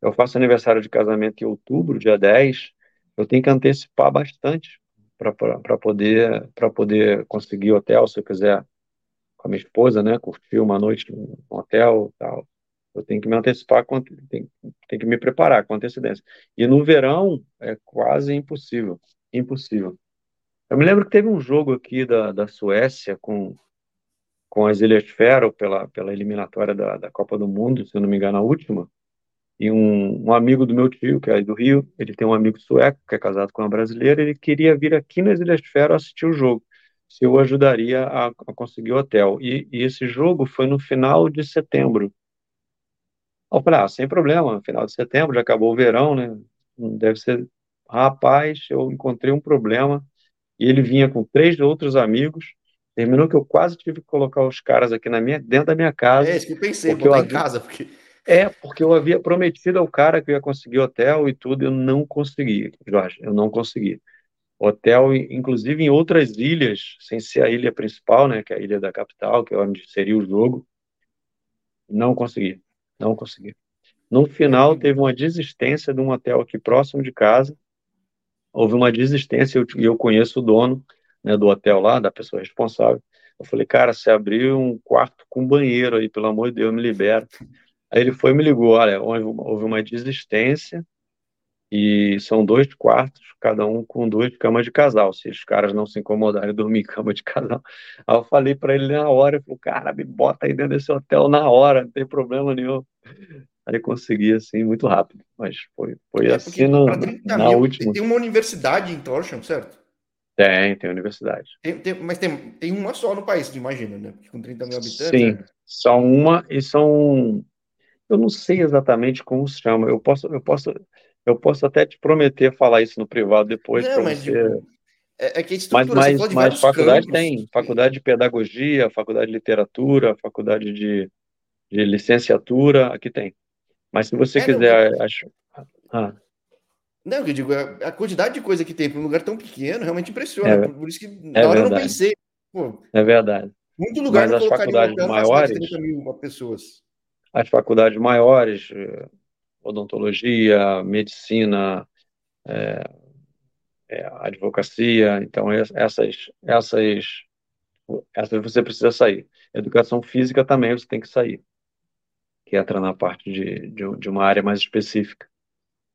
eu faço aniversário de casamento em outubro, dia 10, eu tenho que antecipar bastante para poder para poder conseguir hotel, se eu quiser com a minha esposa, né, curtir uma noite no hotel, tal. Eu tenho que me antecipar, tenho, tenho que me preparar com antecedência. E no verão é quase impossível, impossível. Eu me lembro que teve um jogo aqui da, da Suécia com, com as Ilhas Fero pela, pela eliminatória da, da Copa do Mundo, se eu não me engano, a última. E um, um amigo do meu tio, que é do Rio, ele tem um amigo sueco que é casado com uma brasileira, ele queria vir aqui nas Ilhas Fero assistir o jogo, se eu ajudaria a, a conseguir o hotel. E, e esse jogo foi no final de setembro. Eu falei, ah, sem problema, final de setembro, já acabou o verão, né? Deve ser. Rapaz, eu encontrei um problema e ele vinha com três outros amigos. Terminou que eu quase tive que colocar os caras aqui na minha, dentro da minha casa. É isso que eu pensei, botar eu havia... em casa. Porque... É, porque eu havia prometido ao cara que eu ia conseguir hotel e tudo, eu não consegui, Jorge, eu não consegui. Hotel, inclusive em outras ilhas, sem ser a ilha principal, né, que é a ilha da capital, que é onde seria o jogo, não consegui. Não consegui. No final, teve uma desistência de um hotel aqui próximo de casa. Houve uma desistência e eu, eu conheço o dono né, do hotel lá, da pessoa responsável. Eu falei, cara, se abrir um quarto com banheiro aí, pelo amor de Deus, me libera. Aí ele foi e me ligou, olha, houve uma desistência e são dois quartos, cada um com duas camas de casal. Se os caras não se incomodarem dormir em cama de casal. Aí eu falei para ele na hora, eu falei, cara, me bota aí dentro desse hotel na hora, não tem problema nenhum. Aí consegui, assim, muito rápido. Mas foi, foi é assim no, na mil, última. Tem uma universidade em Torsham, certo? Tem, tem universidade. Tem, tem, mas tem, tem uma só no país, imagina, né? Com 30 mil habitantes. Sim, né? só uma e são. Eu não sei exatamente como se chama. Eu posso, eu posso eu posso até te prometer falar isso no privado depois. Mas você... Digo, é, é, que mas, mas, mas faculdade campos. tem, faculdade de pedagogia, faculdade de literatura, faculdade de, de licenciatura, aqui tem. Mas se você é, quiser, não, acho. Ah. Não, eu digo, a quantidade de coisa que tem para um lugar tão pequeno realmente impressiona. É, por isso que na é hora verdade. eu não pensei. Pô, é verdade. Muito lugar Mas as faculdades maiores, mil pessoas. As faculdades maiores, odontologia, medicina, é, é, advocacia. Então, essas, essas, essas você precisa sair. Educação física também você tem que sair, que entra na parte de, de, de uma área mais específica.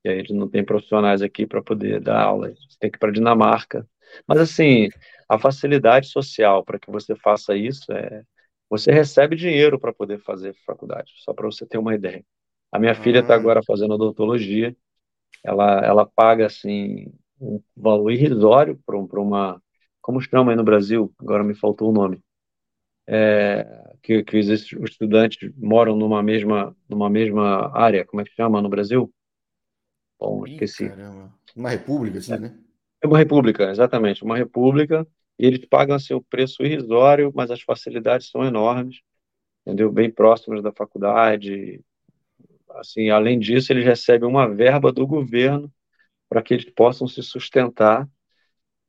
E aí a gente não tem profissionais aqui para poder dar aula, você tem que ir para Dinamarca. Mas, assim, a facilidade social para que você faça isso é. Você recebe dinheiro para poder fazer faculdade, só para você ter uma ideia. A minha filha está ah. agora fazendo odontologia. Ela, ela paga assim um valor irrisório para uma. Como chama aí no Brasil? Agora me faltou o nome. É, que, que os estudantes moram numa mesma, numa mesma área. Como é que chama no Brasil? Bom, esqueci. Caramba. Uma república, assim, é, né? É uma república, exatamente. Uma república. E eles pagam assim, o preço irrisório, mas as facilidades são enormes, entendeu? Bem próximas da faculdade, assim, além disso, eles recebem uma verba do governo para que eles possam se sustentar.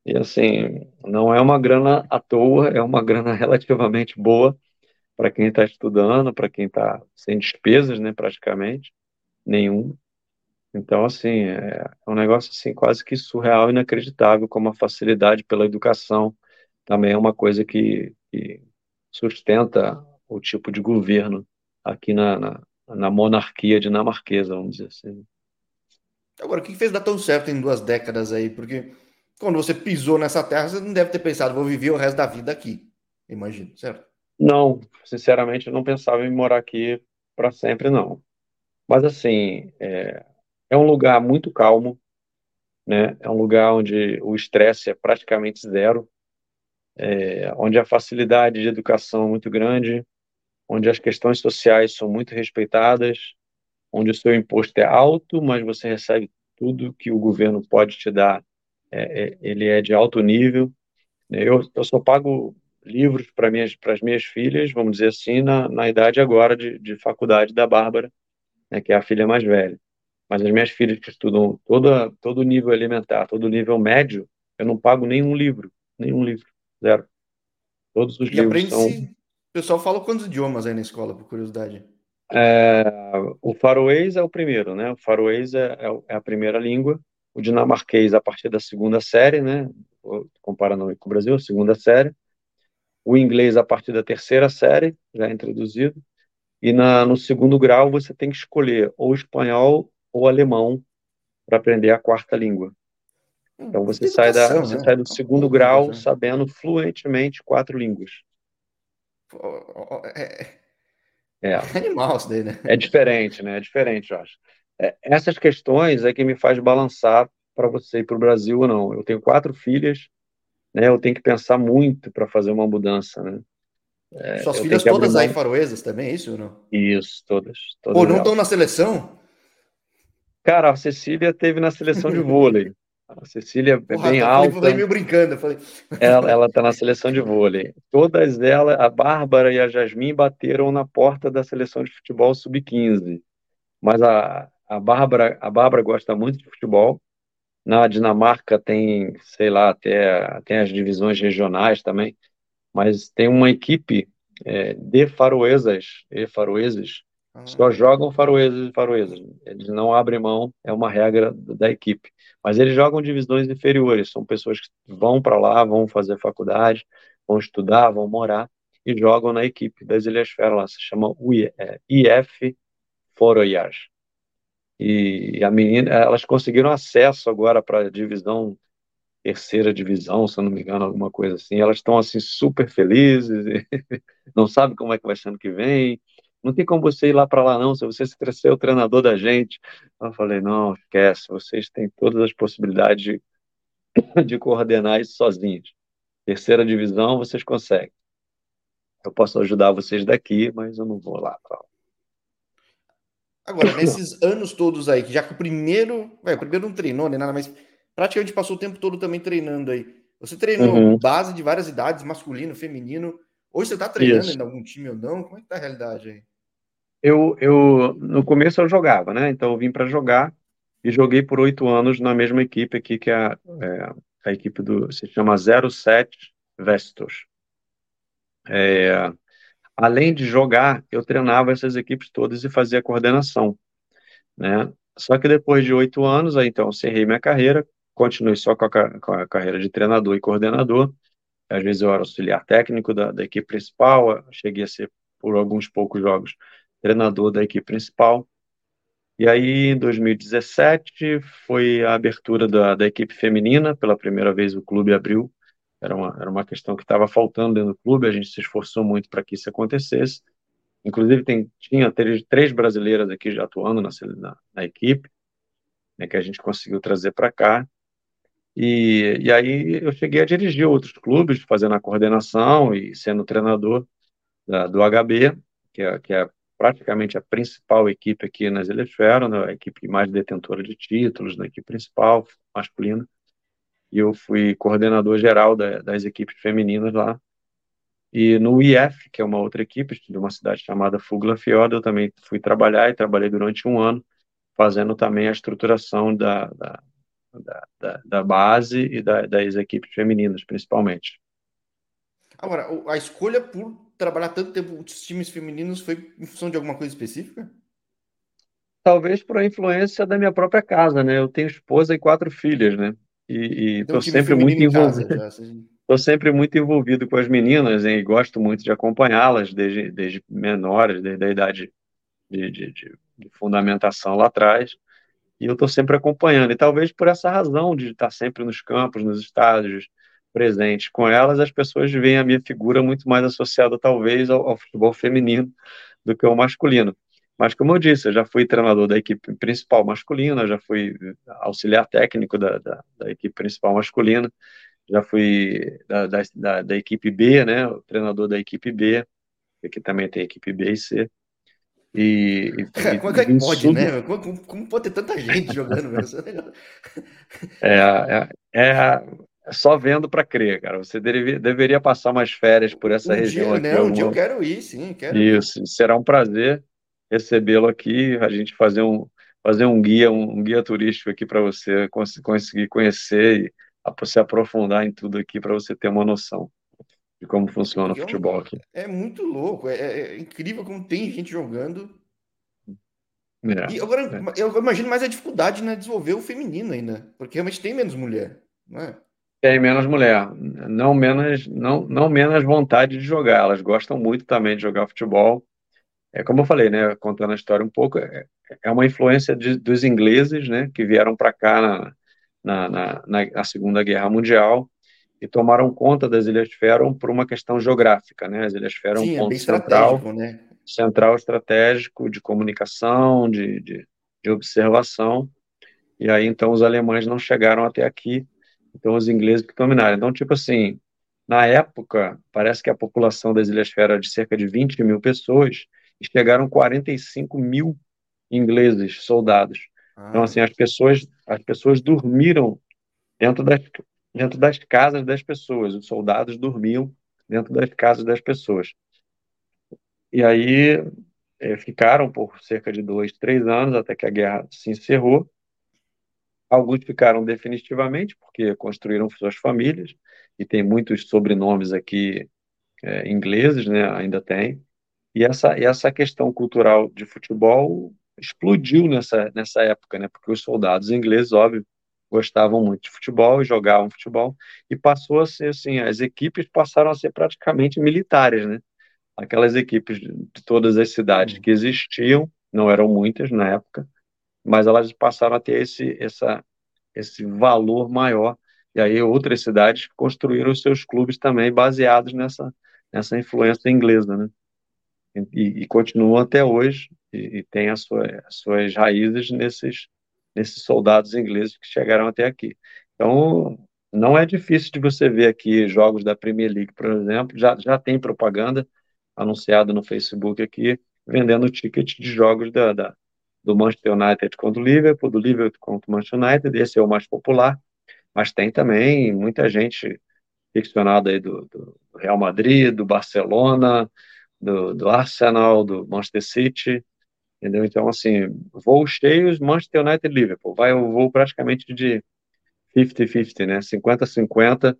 E assim, não é uma grana à toa, é uma grana [laughs] relativamente boa para quem está estudando, para quem está sem despesas, né, praticamente nenhum. Então, assim, é, um negócio assim quase que surreal, inacreditável, como a facilidade pela educação também é uma coisa que, que sustenta o tipo de governo aqui na, na, na, monarquia dinamarquesa, vamos dizer assim. Agora, o que fez dar tão certo em duas décadas aí? Porque quando você pisou nessa terra, você não deve ter pensado, vou viver o resto da vida aqui, imagino, certo? Não, sinceramente, eu não pensava em morar aqui para sempre, não. Mas, assim, é, é um lugar muito calmo, né? É um lugar onde o estresse é praticamente zero, é, onde a facilidade de educação é muito grande, onde as questões sociais são muito respeitadas, onde o seu imposto é alto, mas você recebe tudo que o governo pode te dar, é, é, ele é de alto nível. Eu, eu só pago livros para minhas para as minhas filhas, vamos dizer assim, na, na idade agora de, de faculdade da Bárbara, né, que é a filha mais velha. Mas as minhas filhas que estudam toda, todo o nível elementar, todo o nível médio, eu não pago nenhum livro, nenhum livro, zero. Todos os e livros são... O pessoal fala quantos idiomas aí na escola, por curiosidade? É, o faroês é o primeiro, né? O faroês é, é, é, a primeira língua. O dinamarquês a partir da segunda série, né? Comparando com o Brasil, a segunda série. O inglês a partir da terceira série, já é introduzido. E na, no segundo grau você tem que escolher ou espanhol ou alemão para aprender a quarta língua. Hum, então você sai da você né? sai do segundo grau sabendo fluentemente quatro línguas. É, é animal isso daí, né? É diferente, né? É diferente, eu acho. É, essas questões é que me faz balançar para você ir para o Brasil ou não. Eu tenho quatro filhas, né? Eu tenho que pensar muito para fazer uma mudança, né? É, Suas filhas todas aí faroesas também, é isso ou não? Isso, todas. todas Pô, não estão na seleção? Cara, a Cecília teve na seleção de vôlei. A Cecília é Porra, bem alta. Falei meio brincando. Eu falei... Ela, ela tá na [laughs] seleção de vôlei. Todas elas, a Bárbara e a Jasmine, bateram na porta da seleção de futebol sub-15. Mas a, a, Bárbara, a Bárbara gosta muito de futebol. Na Dinamarca tem, sei lá, até tem as divisões regionais também. Mas tem uma equipe é, de faroesas e faroeses só jogam faroesas e faroesas. Eles não abrem mão, é uma regra da equipe. Mas eles jogam divisões inferiores, são pessoas que vão para lá, vão fazer faculdade, vão estudar, vão morar e jogam na equipe das Ilhas Fera lá, se chama IF Foroyage. E a menina, elas conseguiram acesso agora para a divisão terceira divisão, se eu não me engano, alguma coisa assim. Elas estão assim super felizes, [laughs] não sabem como é que vai ser ano que vem não tem como você ir lá para lá, não, se você ser o treinador da gente. Eu falei, não, esquece, vocês têm todas as possibilidades de, [coughs] de coordenar isso sozinhos. Terceira divisão, vocês conseguem. Eu posso ajudar vocês daqui, mas eu não vou lá. Pra... Agora, [coughs] nesses anos todos aí, já que o primeiro, o primeiro não treinou nem nada, mas praticamente passou o tempo todo também treinando aí. Você treinou uhum. base de várias idades, masculino, feminino. Hoje você está treinando em algum time ou não? Como é que tá a realidade aí? eu, eu no começo eu jogava, né? Então eu vim para jogar e joguei por oito anos na mesma equipe aqui que é a, é, a equipe do se chama 07 Vestos. É, além de jogar, eu treinava essas equipes todas e fazia coordenação, né? Só que depois de oito anos, aí então encerrei minha carreira, continuei só com a, com a, carreira de treinador e coordenador. Às vezes eu era auxiliar técnico da, da equipe principal, cheguei a ser por alguns poucos jogos treinador da equipe principal. E aí, em 2017, foi a abertura da, da equipe feminina, pela primeira vez o clube abriu. Era uma, era uma questão que estava faltando dentro do clube, a gente se esforçou muito para que isso acontecesse. Inclusive, tem, tinha três brasileiras aqui já atuando na, na, na equipe, né, que a gente conseguiu trazer para cá. E, e aí eu cheguei a dirigir outros clubes, fazendo a coordenação e sendo treinador da, do HB, que é, que é praticamente a principal equipe aqui nas Ilhas Fera, né, a equipe mais detentora de títulos, na equipe principal, masculina, e eu fui coordenador geral da, das equipes femininas lá. E no IF, que é uma outra equipe de uma cidade chamada Fuglafjord, eu também fui trabalhar e trabalhei durante um ano fazendo também a estruturação da, da, da, da base e da, das equipes femininas, principalmente. Agora, a escolha por trabalhar tanto tempo os times femininos foi em função de alguma coisa específica? Talvez por a influência da minha própria casa, né? Eu tenho esposa e quatro filhas, né? E estou sempre muito envolvido. [laughs] Sempre muito envolvido com as meninas hein? e gosto muito de acompanhá-las desde, desde menores, desde a idade de, de, de, de fundamentação lá atrás. E eu estou sempre acompanhando. E talvez por essa razão de estar sempre nos campos, nos estádios, presente com elas, as pessoas veem a minha figura muito mais associada, talvez, ao, ao futebol feminino do que ao masculino. Mas, como eu disse, eu já fui treinador da equipe principal masculina, já fui auxiliar técnico da, da, da equipe principal masculina, já fui da, da, da, equipe B, né, o treinador da equipe B, que também tem equipe B e C. E, e [laughs] como é que pode, né? Como, como, pode ter tanta gente jogando? é, é, é, só vendo para crer, cara. Você deveria, deveria passar mais férias por essa um região dia. Né? Um dia eu quero ir, sim. Quero Isso, ir. será um prazer recebê-lo aqui, a gente fazer um, fazer um guia, um, um guia turístico aqui para você cons conseguir conhecer e a, se aprofundar em tudo aqui para você ter uma noção de como funciona o futebol aqui. É muito louco, é, é, é incrível como tem gente jogando. É, e agora, é. eu imagino mais a dificuldade né, desenvolver o feminino ainda, porque realmente tem menos mulher, não é? Tem menos mulher, não menos, não, não menos vontade de jogar. Elas gostam muito também de jogar futebol. É como eu falei, né? Contando a história um pouco, é, é uma influência de, dos ingleses, né? Que vieram para cá na, na, na, na, Segunda Guerra Mundial e tomaram conta das Ilhas Faroe por uma questão geográfica, né? As Ilhas Faroe é um ponto é central, né? central estratégico de comunicação, de, de, de observação. E aí então os alemães não chegaram até aqui então, os ingleses que dominaram. Então, tipo assim, na época, parece que a população das Ilhas Fera era de cerca de 20 mil pessoas chegaram 45 mil ingleses, soldados. Ah. Então, assim, as pessoas, as pessoas dormiram dentro das, dentro das casas das pessoas. Os soldados dormiam dentro das casas das pessoas. E aí é, ficaram por cerca de dois, três anos até que a guerra se encerrou. Alguns ficaram definitivamente, porque construíram suas famílias, e tem muitos sobrenomes aqui é, ingleses, né? ainda tem. E essa, essa questão cultural de futebol explodiu nessa, nessa época, né? porque os soldados ingleses, óbvio, gostavam muito de futebol e jogavam futebol, e passou a ser assim, as equipes passaram a ser praticamente militares, né? Aquelas equipes de todas as cidades que existiam, não eram muitas na época, mas elas passaram a ter esse, essa, esse valor maior. E aí outras cidades construíram seus clubes também baseados nessa, nessa influência inglesa, né? E, e continuam até hoje e, e tem as, sua, as suas raízes nesses, nesses soldados ingleses que chegaram até aqui. Então, não é difícil de você ver aqui jogos da Premier League, por exemplo, já, já tem propaganda anunciada no Facebook aqui, vendendo ticket de jogos da, da, do Manchester United contra o Liverpool, do Liverpool contra o Manchester United, esse é o mais popular, mas tem também muita gente ficcionada aí do, do Real Madrid, do Barcelona, do, do, Arsenal, do Manchester City, entendeu? Então, assim, voos cheios, Manchester United e Liverpool, vai o voo praticamente de 50-50, né? 50-50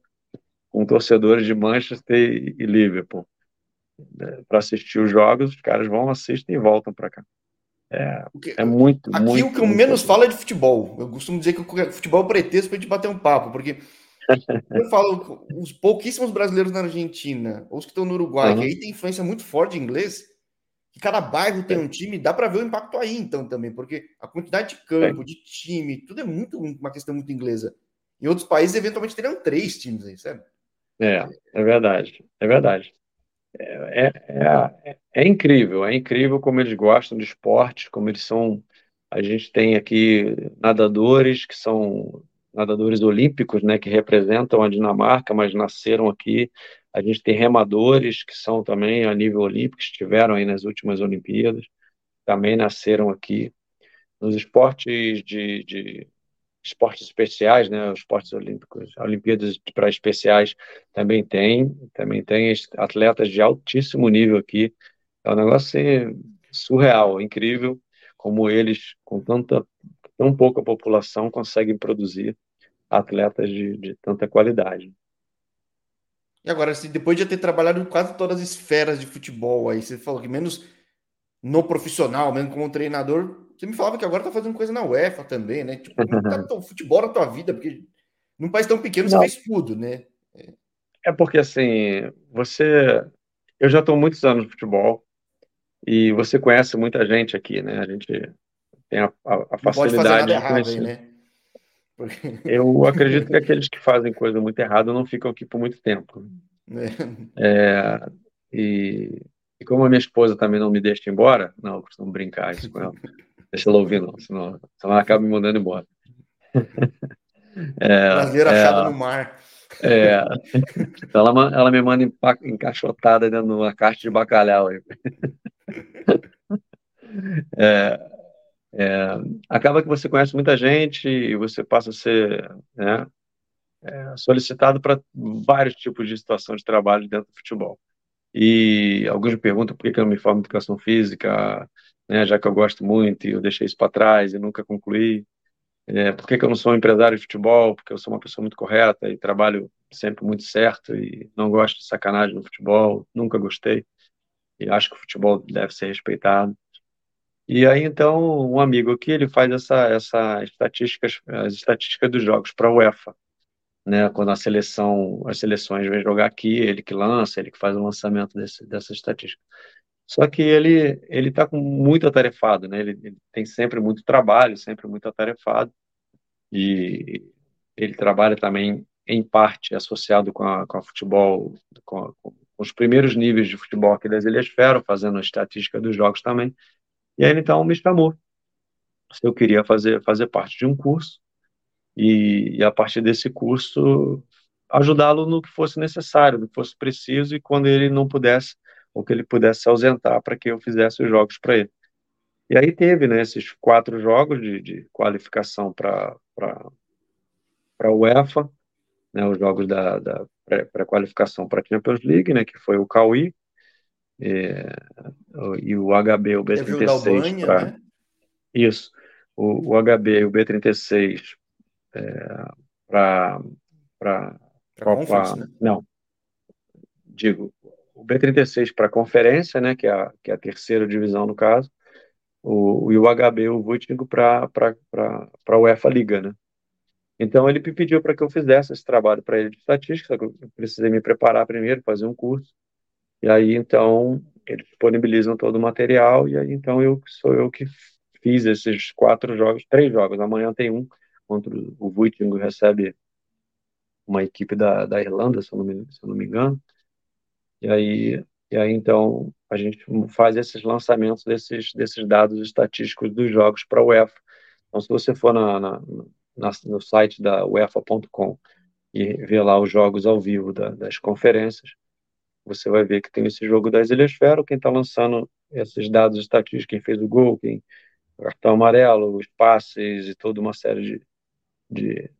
com torcedores de Manchester e, e Liverpool. Para assistir os jogos, os caras vão, assistem e voltam para cá. É, é muito. Aqui muito, o que eu menos falo é de futebol. Eu costumo dizer que o futebol é pretexto para a gente bater um papo, porque eu falo os pouquíssimos brasileiros na Argentina, ou os que estão no Uruguai, uhum. que aí tem influência muito forte de inglês, que cada bairro tem um time, dá para ver o impacto aí então também, porque a quantidade de campo, é. de time, tudo é muito uma questão muito inglesa. Em outros países, eventualmente, teriam três times aí, sabe? É, é verdade, é verdade. É, é, é, é, incrível, é incrível como eles gostam de esporte, como eles são. A gente tem aqui nadadores que são nadadores olímpicos, né, que representam a Dinamarca, mas nasceram aqui. A gente tem remadores que são também a nível olímpico, estiveram aí nas últimas Olimpíadas, também nasceram aqui. Nos esportes de, de esportes especiais, né? Os esportes olímpicos, Olimpíadas para especiais também tem, também tem atletas de altíssimo nível aqui. É um negócio assim, surreal, incrível como eles, com tanta tão pouca população, conseguem produzir atletas de, de tanta qualidade. E agora, assim, depois de ter trabalhado em quase todas as esferas de futebol, aí você falou que menos no profissional, mesmo como treinador, você me falava que agora tá fazendo coisa na UEFA também, né? Tipo, não tá [laughs] tão futebol na tua vida, porque num país tão pequeno não. você fez tudo, né? É porque assim, você. Eu já estou muitos anos no futebol e você conhece muita gente aqui, né? A gente tem a, a, a facilidade de conhecer. Né? Eu [laughs] acredito que aqueles que fazem coisa muito errada não ficam aqui por muito tempo. É. É, e, e, como a minha esposa também não me deixa embora, não, eu costumo brincar isso com ela. Deixa ela ouvir, não, senão, senão ela acaba me mandando embora. [laughs] É, Brasileira é, achada no mar. É, então ela, ela me manda encaixotada dentro de uma caixa de bacalhau. [laughs] É, é, acaba que você conhece muita gente e você passa a ser né, é, solicitado para vários tipos de situação de trabalho dentro do futebol. E alguns me perguntam por que eu não me formo em educação física, né, já que eu gosto muito e eu deixei isso para trás e nunca concluí. É, por que, eu não sou um empresário de futebol? Porque eu sou uma pessoa muito correta e trabalho sempre muito certo e não gosto de sacanagem no futebol, nunca gostei. E acho que o futebol deve ser respeitado. E aí, então, um amigo aqui, ele faz essa, essa estatísticas, as estatísticas dos jogos para a UEFA, né? Quando a seleção, as seleções vêm jogar aqui, ele que lança, ele que faz o lançamento desse, dessa estatística. Só que ele ele está com muito atarefado, né? Ele, ele, tem sempre muito trabalho, sempre muito atarefado e ele trabalha também em parte associado com a, com a futebol, com, a, com os primeiros níveis de futebol aqui das Ilhas Fero, fazendo a estatística dos jogos também. E aí então me chamou se eu queria fazer fazer parte de um curso e, e a partir desse curso ajudá-lo no que fosse necessário, no que fosse preciso e quando ele não pudesse ou que ele pudesse se ausentar para que eu fizesse os jogos para ele. E aí teve né, esses quatro jogos de, de qualificação para a UEFA, né, os jogos da, da pré-qualificação para a Champions League, né, que foi o Cauí, é, e o HB, o B36 para né? isso, o, o HB e o B36 é, para para né? não, digo, o B36 para conferência, né, que é a, que é a terceira divisão no caso, o, e o HB, o Vutingo para para UEFA Liga, né? Então ele me pediu para que eu fizesse esse trabalho para ele de estatística, eu precisei me preparar primeiro, fazer um curso. E aí então eles disponibilizam todo o material e aí então eu sou eu que fiz esses quatro jogos, três jogos. Amanhã tem um contra o Vuiting recebe uma equipe da, da Irlanda, se eu, não me, se eu não me engano. E aí e aí então a gente faz esses lançamentos desses desses dados estatísticos dos jogos para a UEFA. Então se você for na, na, na no site da UEFA.com e ver lá os jogos ao vivo da, das conferências, você vai ver que tem esse jogo das Ilhas Fero, quem está lançando esses dados estatísticos, quem fez o gol, quem cartão amarelo, os passes e toda uma série de, de,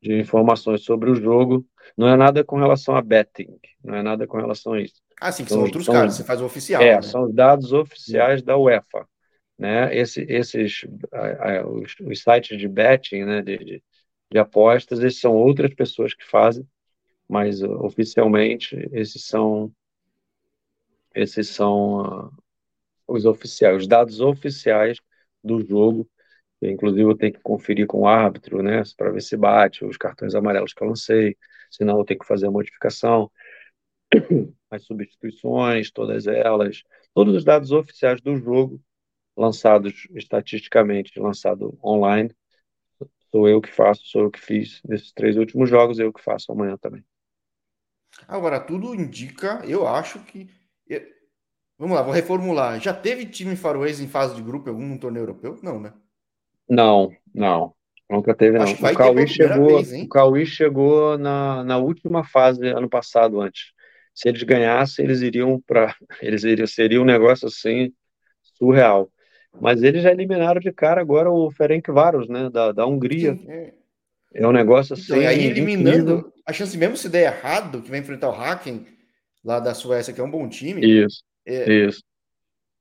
de, informações sobre o jogo. Não é nada com relação a betting, não é nada com relação a isso. Ah, sim, que são, são outros são, caras, você faz o oficial. É, né? são os dados oficiais da UEFA. Né? Esse, esses, os, os, sites de betting, né, de, de, de apostas, esses são outras pessoas que fazem, mas uh, oficialmente esses são esses são uh, os oficiais, os dados oficiais do jogo. Inclusive eu tenho que conferir com o árbitro, né, para ver se bate os cartões amarelos que eu lancei, senão eu tenho que fazer a modificação, [coughs] as substituições, todas elas, todos os dados oficiais do jogo lançados estatisticamente, lançado online, sou eu que faço, sou eu que fiz nesses três últimos jogos, eu que faço amanhã também. Agora, tudo indica, eu acho que. Vamos lá, vou reformular. Já teve time faroês em fase de grupo algum torneio europeu? Não, né? Não, não. Nunca teve, não. O Cauí, chegou, vez, o Cauí chegou na, na última fase ano passado, antes. Se eles ganhassem, eles iriam para. [laughs] Eles iriam, seria um negócio assim surreal. Mas eles já eliminaram de cara agora o Ferencváros, né, da, da Hungria. Sim, é. é. um negócio assim. Então, aí eliminando, incrível. A chance mesmo se der errado, que vai enfrentar o Haken lá da Suécia, que é um bom time. Isso. É, isso.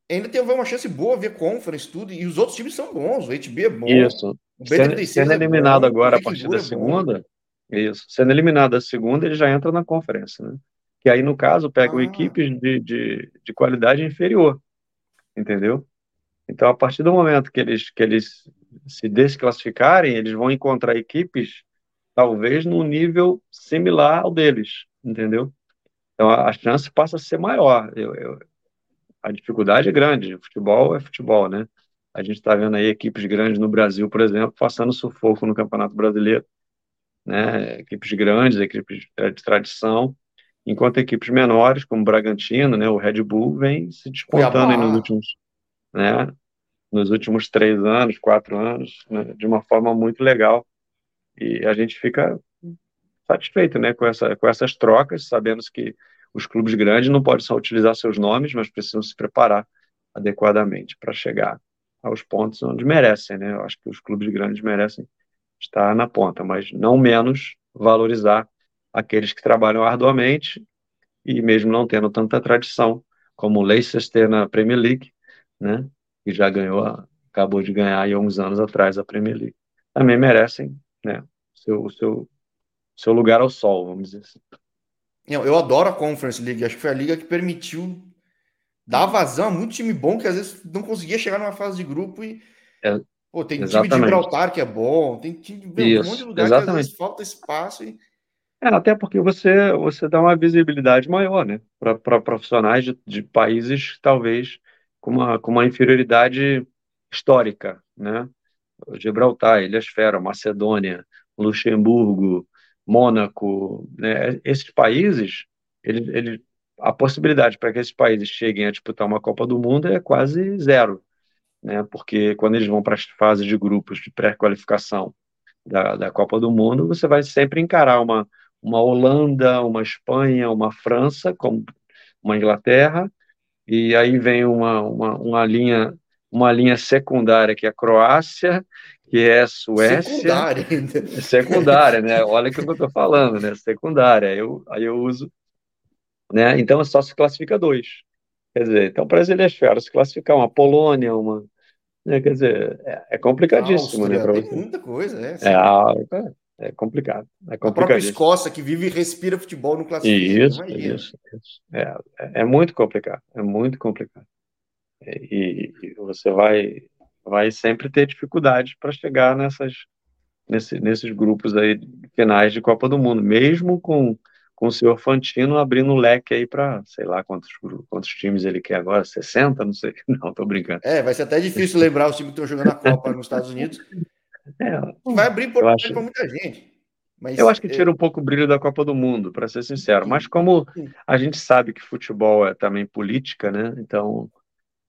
Ainda tem uma chance boa ver Conference tudo e os outros times são bons, o HB é bom. Isso. Sendo, sendo é eliminado bom, agora a partir da é segunda, isso. Sendo eliminado da segunda, ele já entra na conferência, né? Que aí, no caso, pegam ah. equipes de, de, de qualidade inferior, entendeu? Então, a partir do momento que eles, que eles se desclassificarem, eles vão encontrar equipes, talvez, num nível similar ao deles, entendeu? Então, a, a chance passa a ser maior. Eu, eu, a dificuldade é grande. Futebol é futebol, né? A gente está vendo aí equipes grandes no Brasil, por exemplo, passando sufoco no Campeonato Brasileiro, né? Equipes grandes, equipes de tradição, enquanto equipes menores, como o Bragantino, né? O Red Bull vem se despontando nos últimos, né? Nos últimos três anos, quatro anos, né? de uma forma muito legal. E a gente fica satisfeito, né? Com essa, com essas trocas, sabendo que os clubes grandes não podem só utilizar seus nomes, mas precisam se preparar adequadamente para chegar aos pontos onde merecem, né? Eu acho que os clubes grandes merecem estar na ponta, mas não menos valorizar aqueles que trabalham arduamente e mesmo não tendo tanta tradição, como o Leicester na Premier League, né? Que já ganhou, acabou de ganhar há uns anos atrás a Premier League. Também merecem, né? Seu, seu, seu lugar ao sol, vamos dizer assim. Eu adoro a Conference League, acho que foi a liga que permitiu dar vazão a muito time bom que às vezes não conseguia chegar numa fase de grupo e. É, pô, tem exatamente. time de Gibraltar que é bom, tem time de um monte de lugar exatamente. que às vezes falta espaço. E... É, até porque você, você dá uma visibilidade maior, né? Para profissionais de, de, países talvez com uma, com uma inferioridade histórica, né? Gibraltar, Ilhas Fera, Macedônia, Luxemburgo, Mônaco, né? esses países, ele, ele, a possibilidade para que esses países cheguem a disputar uma Copa do Mundo é quase zero, né? porque quando eles vão para as fases de grupos de pré-qualificação da, da Copa do Mundo, você vai sempre encarar uma, uma Holanda, uma Espanha, uma França, como uma Inglaterra, e aí vem uma, uma, uma linha uma linha secundária que é a Croácia, que é Suécia. Secundária ainda. É secundária, né? Olha o que eu estou falando, né? Secundária. Eu, aí eu uso. Né? Então é só se classifica dois. Quer dizer, então para as Ilhas Feras, se classificar uma Polônia, uma. Né? Quer dizer, é, é complicadíssimo, né, Áustria, né? Tem muita coisa, né? É, é, complicado. É a própria Escócia, que vive e respira futebol no classifica. Isso, isso, isso. É, é, é muito complicado. É muito complicado. E, e você vai vai sempre ter dificuldade para chegar nessas, nesse, nesses grupos aí finais de Copa do Mundo, mesmo com, com o senhor Fantino abrindo o leque aí para, sei lá quantos, quantos times ele quer agora, 60? Não sei, [laughs] não, tô brincando. É, vai ser até difícil lembrar os times que estão jogando a Copa nos Estados Unidos. É, vai abrir para acho... muita gente. Mas, eu acho que tira um pouco o brilho da Copa do Mundo, para ser sincero. Mas como a gente sabe que futebol é também política, né? Então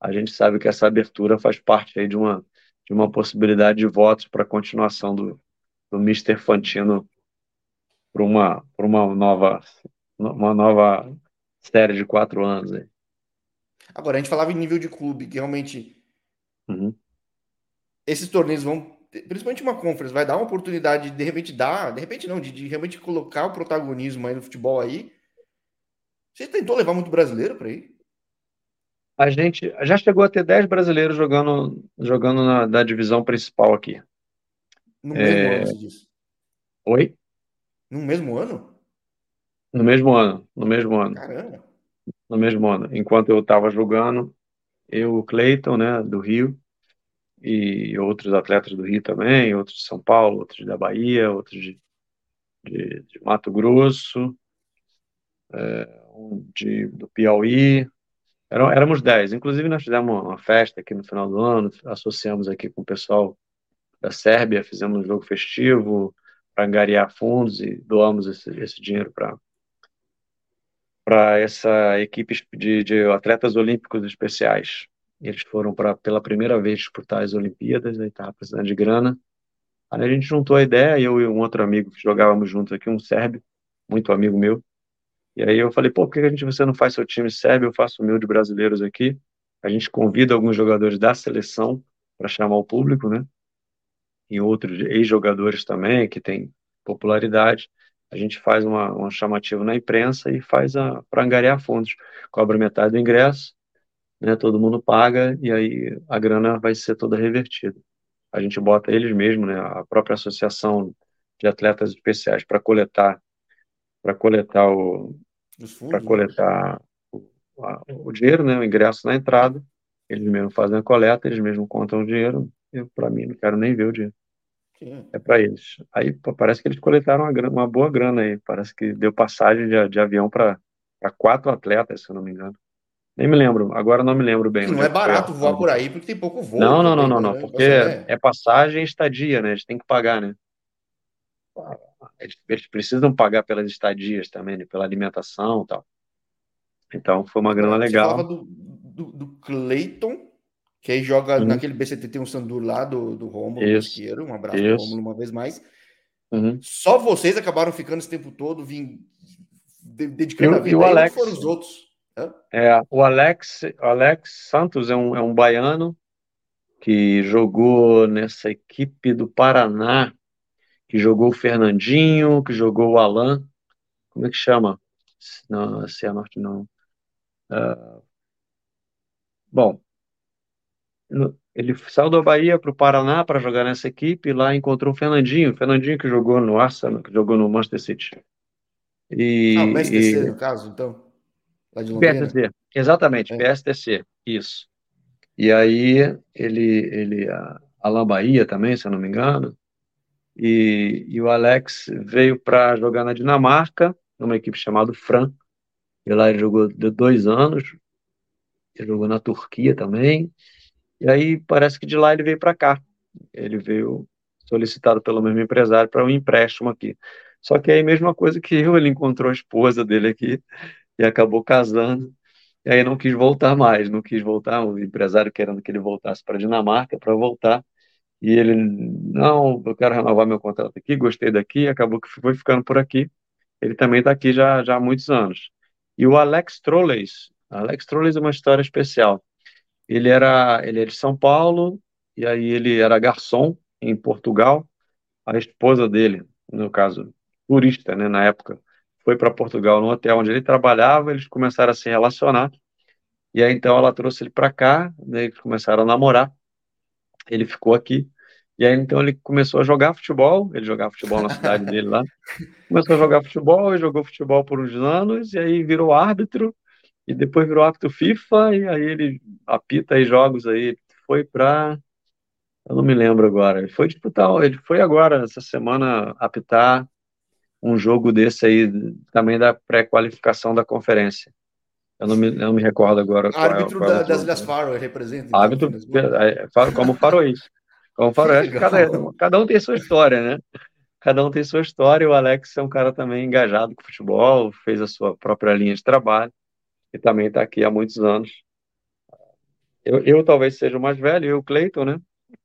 a gente sabe que essa abertura faz parte aí de uma, de uma possibilidade de votos para a continuação do, do Mr. Fantino para uma, uma, nova, uma nova série de quatro anos. Aí. Agora, a gente falava em nível de clube, que realmente uhum. esses torneios vão, principalmente uma conference, vai dar uma oportunidade de, de repente dar, de repente não, de, de realmente colocar o protagonismo aí no futebol aí. Você tentou levar muito brasileiro para aí? A gente já chegou a ter 10 brasileiros jogando, jogando na da divisão principal aqui. No mesmo é... ano, você disse? Oi? No mesmo ano? No mesmo ano, no mesmo ano. Caramba! No mesmo ano. Enquanto eu estava jogando, eu, o Cleiton, né, do Rio, e outros atletas do Rio também, outros de São Paulo, outros da Bahia, outros de, de, de Mato Grosso, é, um de, do Piauí, Eram, éramos 10. Inclusive, nós fizemos uma festa aqui no final do ano, associamos aqui com o pessoal da Sérvia, fizemos um jogo festivo para angariar fundos e doamos esse, esse dinheiro para para essa equipe de, de, atletas olímpicos especiais. Eles foram para pela primeira vez disputar as Olimpíadas, aí estava precisando de grana. Aí a gente juntou a ideia, eu e um outro amigo que jogávamos juntos aqui, um sérvio, muito amigo meu, e aí eu falei, pô, por que a gente, você não faz seu time sérvio, eu faço o meu de brasileiros aqui? a gente convida alguns jogadores da seleção para chamar o público, né? E outros ex-jogadores também que têm popularidade. A gente faz uma, uma chamativa na imprensa e faz a para angariar fundos. Cobra metade do ingresso, né? Todo mundo paga e aí a grana vai ser toda revertida. A gente bota eles mesmos, né? A própria associação de atletas especiais para coletar para coletar o para né? coletar o, a, o dinheiro, né? O ingresso na entrada. Eles mesmos fazem a coleta, eles mesmos contam o dinheiro. Eu para mim não quero nem ver o dinheiro. É para eles. Aí parece que eles coletaram uma, uma, boa grana aí. Parece que deu passagem de, de avião para quatro atletas, se eu não me engano. Nem me lembro, agora não me lembro bem. Não é barato voar por aí porque tem pouco voo. Não, não, não, não, não, porque é. é passagem e estadia, né? Eles têm que pagar, né? Eles, precisam pagar pelas estadias também, né? pela alimentação e tal. Então foi uma grana legal. Você falava do, do, do Clayton, que aí joga uhum. naquele BCT, tem um Sandur lá do, do Romulo Isqueiro. Um abraço pro Romulo uma vez mais. Uhum. Só vocês acabaram ficando esse tempo todo, vim, dedicando e, a vida. E o Alex, foram os outros? É, o Alex, Alex Santos é um, é um baiano que jogou nessa equipe do Paraná, que jogou o Fernandinho, que jogou o Alan. Como é que chama? Não, Cianorte não. Uh, bom, ele saiu da Bahia para o Paraná para jogar nessa equipe, e lá encontrou o Fernandinho, o Fernandinho que jogou no Arsenal, que jogou no Manchester City. E, ah, o PSTC, e... no caso, então? Lá de PSTC, exatamente, é. PSTC, isso. E aí ele, ele a Alain Bahia também, se eu não me engano, e, e o Alex veio para jogar na Dinamarca, numa equipe chamada Fran, e lá ele jogou dois anos, ele jogou na Turquia também, e aí parece que de lá ele veio para cá. Ele veio solicitado pelo mesmo empresário para um empréstimo aqui. Só que aí, mesma coisa que eu, ele encontrou a esposa dele aqui e acabou casando. E aí não quis voltar mais, não quis voltar. O empresário querendo que ele voltasse para a Dinamarca para voltar. E ele, não, eu quero renovar meu contrato aqui, gostei daqui, acabou que foi ficando por aqui. Ele também está aqui já, já há muitos anos. E o Alex Trolleys, Alex Trolleys é uma história especial. Ele era, ele é de São Paulo, e aí ele era garçom em Portugal. A esposa dele, no caso, turista, né, na época, foi para Portugal no hotel onde ele trabalhava, eles começaram a se relacionar. E aí então ela trouxe ele para cá, né, eles começaram a namorar. Ele ficou aqui. E aí então ele começou a jogar futebol, ele jogava futebol na cidade dele lá. [laughs] Começou a jogar futebol, e jogou futebol por uns anos e aí virou árbitro e depois virou árbitro FIFA e aí ele apita aí jogos aí, foi para eu não me lembro agora. Ele foi disputar, ele foi agora essa semana apitar um jogo desse aí, também da pré-qualificação da conferência. Eu não me, não me recordo agora. Qual é árbitro é, qual da, das Ilhas Faro, representa. Então, árbitro, é, é, como faroês. Como faroês. Cada, cada um tem sua história, né? Cada um tem sua história. O Alex é um cara também engajado com futebol, fez a sua própria linha de trabalho e também está aqui há muitos anos. Eu, eu talvez seja o mais velho, eu, o Cleiton, né?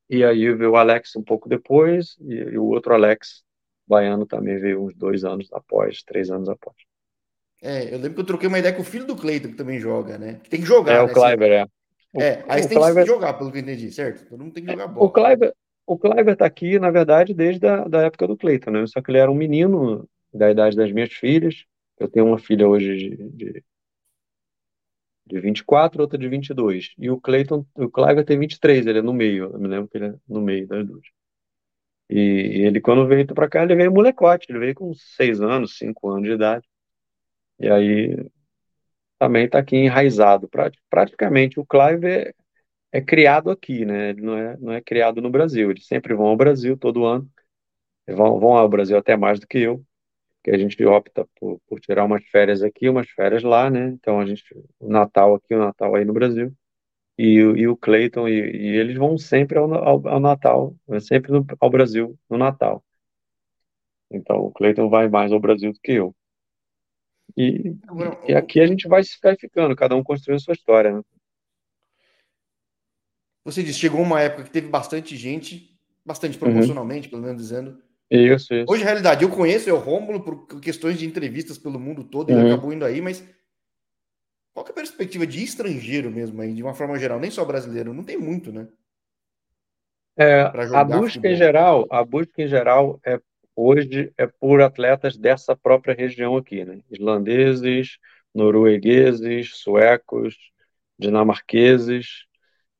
E aí veio o Alex um pouco depois, e, e o outro Alex baiano também veio uns dois anos após, três anos após. É, eu lembro que eu troquei uma ideia com o filho do Cleiton, que também joga, né? tem que jogar. É, né? o Cliver, é. O, é, aí você tem Cliver... que jogar, pelo que eu entendi, certo? Todo mundo tem que jogar bola. O Cliver, o Cliver tá aqui, na verdade, desde a da época do Cleiton, né? Só que ele era um menino da idade das minhas filhas. Eu tenho uma filha hoje de, de, de 24, outra de 22. E o Cleiton, o Cliver tem 23, ele é no meio. Eu me lembro que ele é no meio das duas. E ele, quando veio para cá, ele veio molecote, ele veio com seis anos, cinco anos de idade. E aí também está aqui enraizado. Praticamente o Clive é, é, criado aqui, né? Ele não é, não é criado no Brasil. Eles sempre vão ao Brasil todo ano. Vão, vão ao Brasil até mais do que eu, que a gente opta por, por tirar umas férias aqui, umas férias lá, né? Então a gente, o Natal aqui, o Natal aí no Brasil e, e o Cleiton, e, e, eles vão sempre ao, ao, ao Natal, né, sempre no, ao Brasil no Natal. Então o Cleiton vai mais ao Brasil do que eu. E, e aqui a gente vai ficar ficando, cada um construindo sua história. Né? Você disse, chegou uma época que teve bastante gente, bastante uhum. proporcionalmente, uhum. pelo menos dizendo. Isso, isso. Hoje, na realidade, eu conheço o Rômulo por questões de entrevistas pelo mundo todo, ele uhum. acabou indo aí, mas Qual é a perspectiva de estrangeiro mesmo aí, de uma forma geral, nem só brasileiro, não tem muito, né? É, a busca futebol. em geral, a busca em geral é hoje é por atletas dessa própria região aqui, né? Islandeses, noruegueses, suecos, dinamarqueses,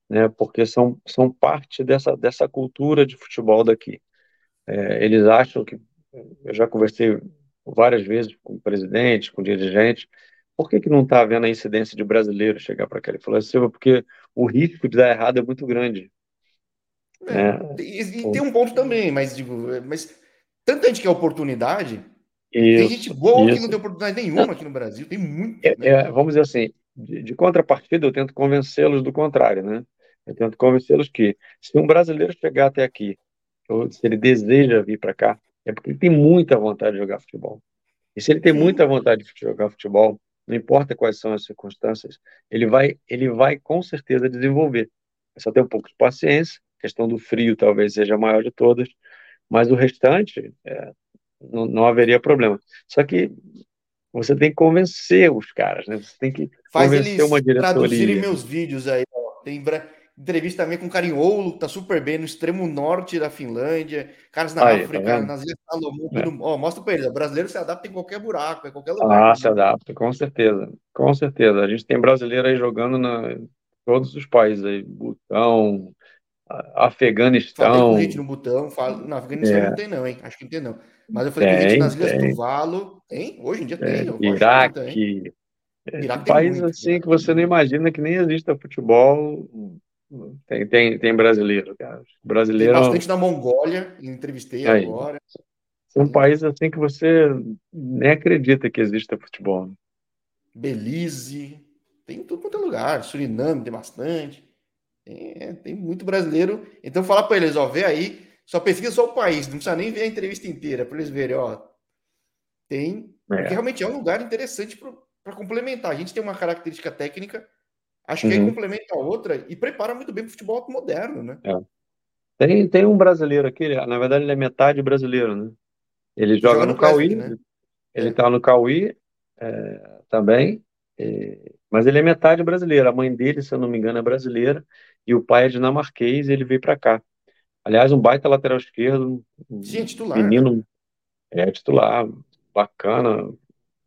né? Porque são, são parte dessa, dessa cultura de futebol daqui. É, eles acham que eu já conversei várias vezes com presidentes, com dirigentes, por que, que não está havendo a incidência de brasileiro chegar para cá? Ele falou assim, porque o risco de dar errado é muito grande. É, né? e, e, tem um ponto também, mas digo, mas tanta gente quer oportunidade, isso, tem gente boa isso. que não tem oportunidade nenhuma aqui no Brasil, tem muito. É, né? é, vamos dizer assim, de, de contrapartida, eu tento convencê-los do contrário, né? Eu tento convencê-los que se um brasileiro chegar até aqui, ou se ele deseja vir para cá, é porque ele tem muita vontade de jogar futebol. E se ele tem muita vontade de jogar futebol, não importa quais são as circunstâncias, ele vai, ele vai com certeza desenvolver. É só ter um pouco de paciência, a questão do frio talvez seja a maior de todas, mas o restante é, não, não haveria problema. Só que você tem que convencer os caras, né? Você tem que Faz convencer eles uma diretoria. traduzirem meus vídeos aí. Ó. Tem entrevista também com o Carinholo, que tá super bem no extremo norte da Finlândia, caras na aí, tá África, tá nas Ilhas Salomão, é. ó, mostra para eles, o brasileiro se adapta em qualquer buraco, em qualquer lugar. Ah, se adapta, com certeza, com certeza. A gente tem brasileiro aí jogando na todos os países aí, Butão, Afeganistão. Falei com gente no Butão, falo, não, Afeganistão é. não tem não, hein, acho que não tem não. Mas eu falei tem, com gente nas Ilhas tem. Tuvalu, tem, hoje em dia tem. tem Iraque, Iraque países assim Iraque. que você não imagina que nem exista futebol tem, tem, tem brasileiro, cara. Brasileiro. Tem bastante na Mongólia, entrevistei Aí. agora. São países assim que você nem acredita que exista futebol. Né? Belize, tem tudo quanto é lugar. Suriname tem bastante. Tem, tem muito brasileiro. Então fala para eles, ó, vê aí, só pesquisa só o país, não precisa nem ver a entrevista inteira para eles verem, ó. Tem, é. porque realmente é um lugar interessante para complementar. A gente tem uma característica técnica Acho que uhum. aí complementa a outra e prepara muito bem para o futebol moderno, né? É. Tem, tem um brasileiro aqui, na verdade ele é metade brasileiro, né? Ele joga, joga no, no Cauí, né? ele está é. no Cauí é, também, é, mas ele é metade brasileiro. A mãe dele, se eu não me engano, é brasileira e o pai é dinamarquês e ele veio para cá. Aliás, um baita lateral esquerdo, Sim, é titular, menino, é titular, bacana,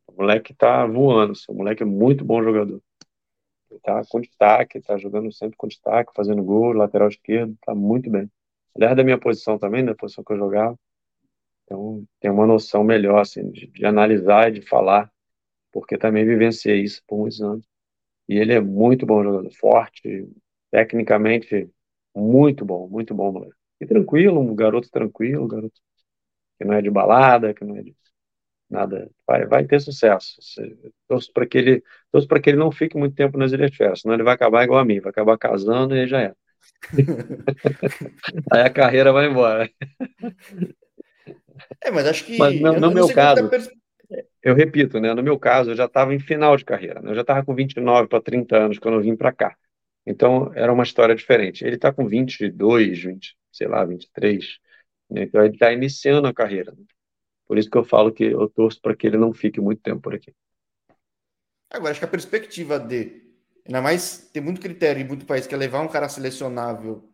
o moleque tá voando, o moleque é muito bom jogador tá com destaque, tá jogando sempre com destaque, fazendo gol, lateral esquerdo, tá muito bem. Aliás, da minha posição também, da posição que eu jogava. Então, tem uma noção melhor, assim, de, de analisar e de falar, porque também vivenciei isso por muitos anos. E ele é muito bom jogador, forte, tecnicamente muito bom, muito bom, moleque. E tranquilo, um garoto tranquilo, um garoto que não é de balada, que não é de nada, vai, vai ter sucesso. Torço para que ele, torço para que ele não fique muito tempo nas Ilhas Férias, senão ele vai acabar igual a mim, vai acabar casando e aí já é. [laughs] aí a carreira vai embora. É, mas acho que mas no, no meu caso, pers... eu repito, né, no meu caso, eu já estava em final de carreira, né, eu já estava com 29 para 30 anos quando eu vim para cá. Então, era uma história diferente. Ele está com 22, 20, sei lá, 23. Né? Então, ele está iniciando a carreira. Né? Por isso que eu falo que eu torço para que ele não fique muito tempo por aqui. Agora, acho que a perspectiva de, ainda mais tem muito critério em muito país que é levar um cara selecionável,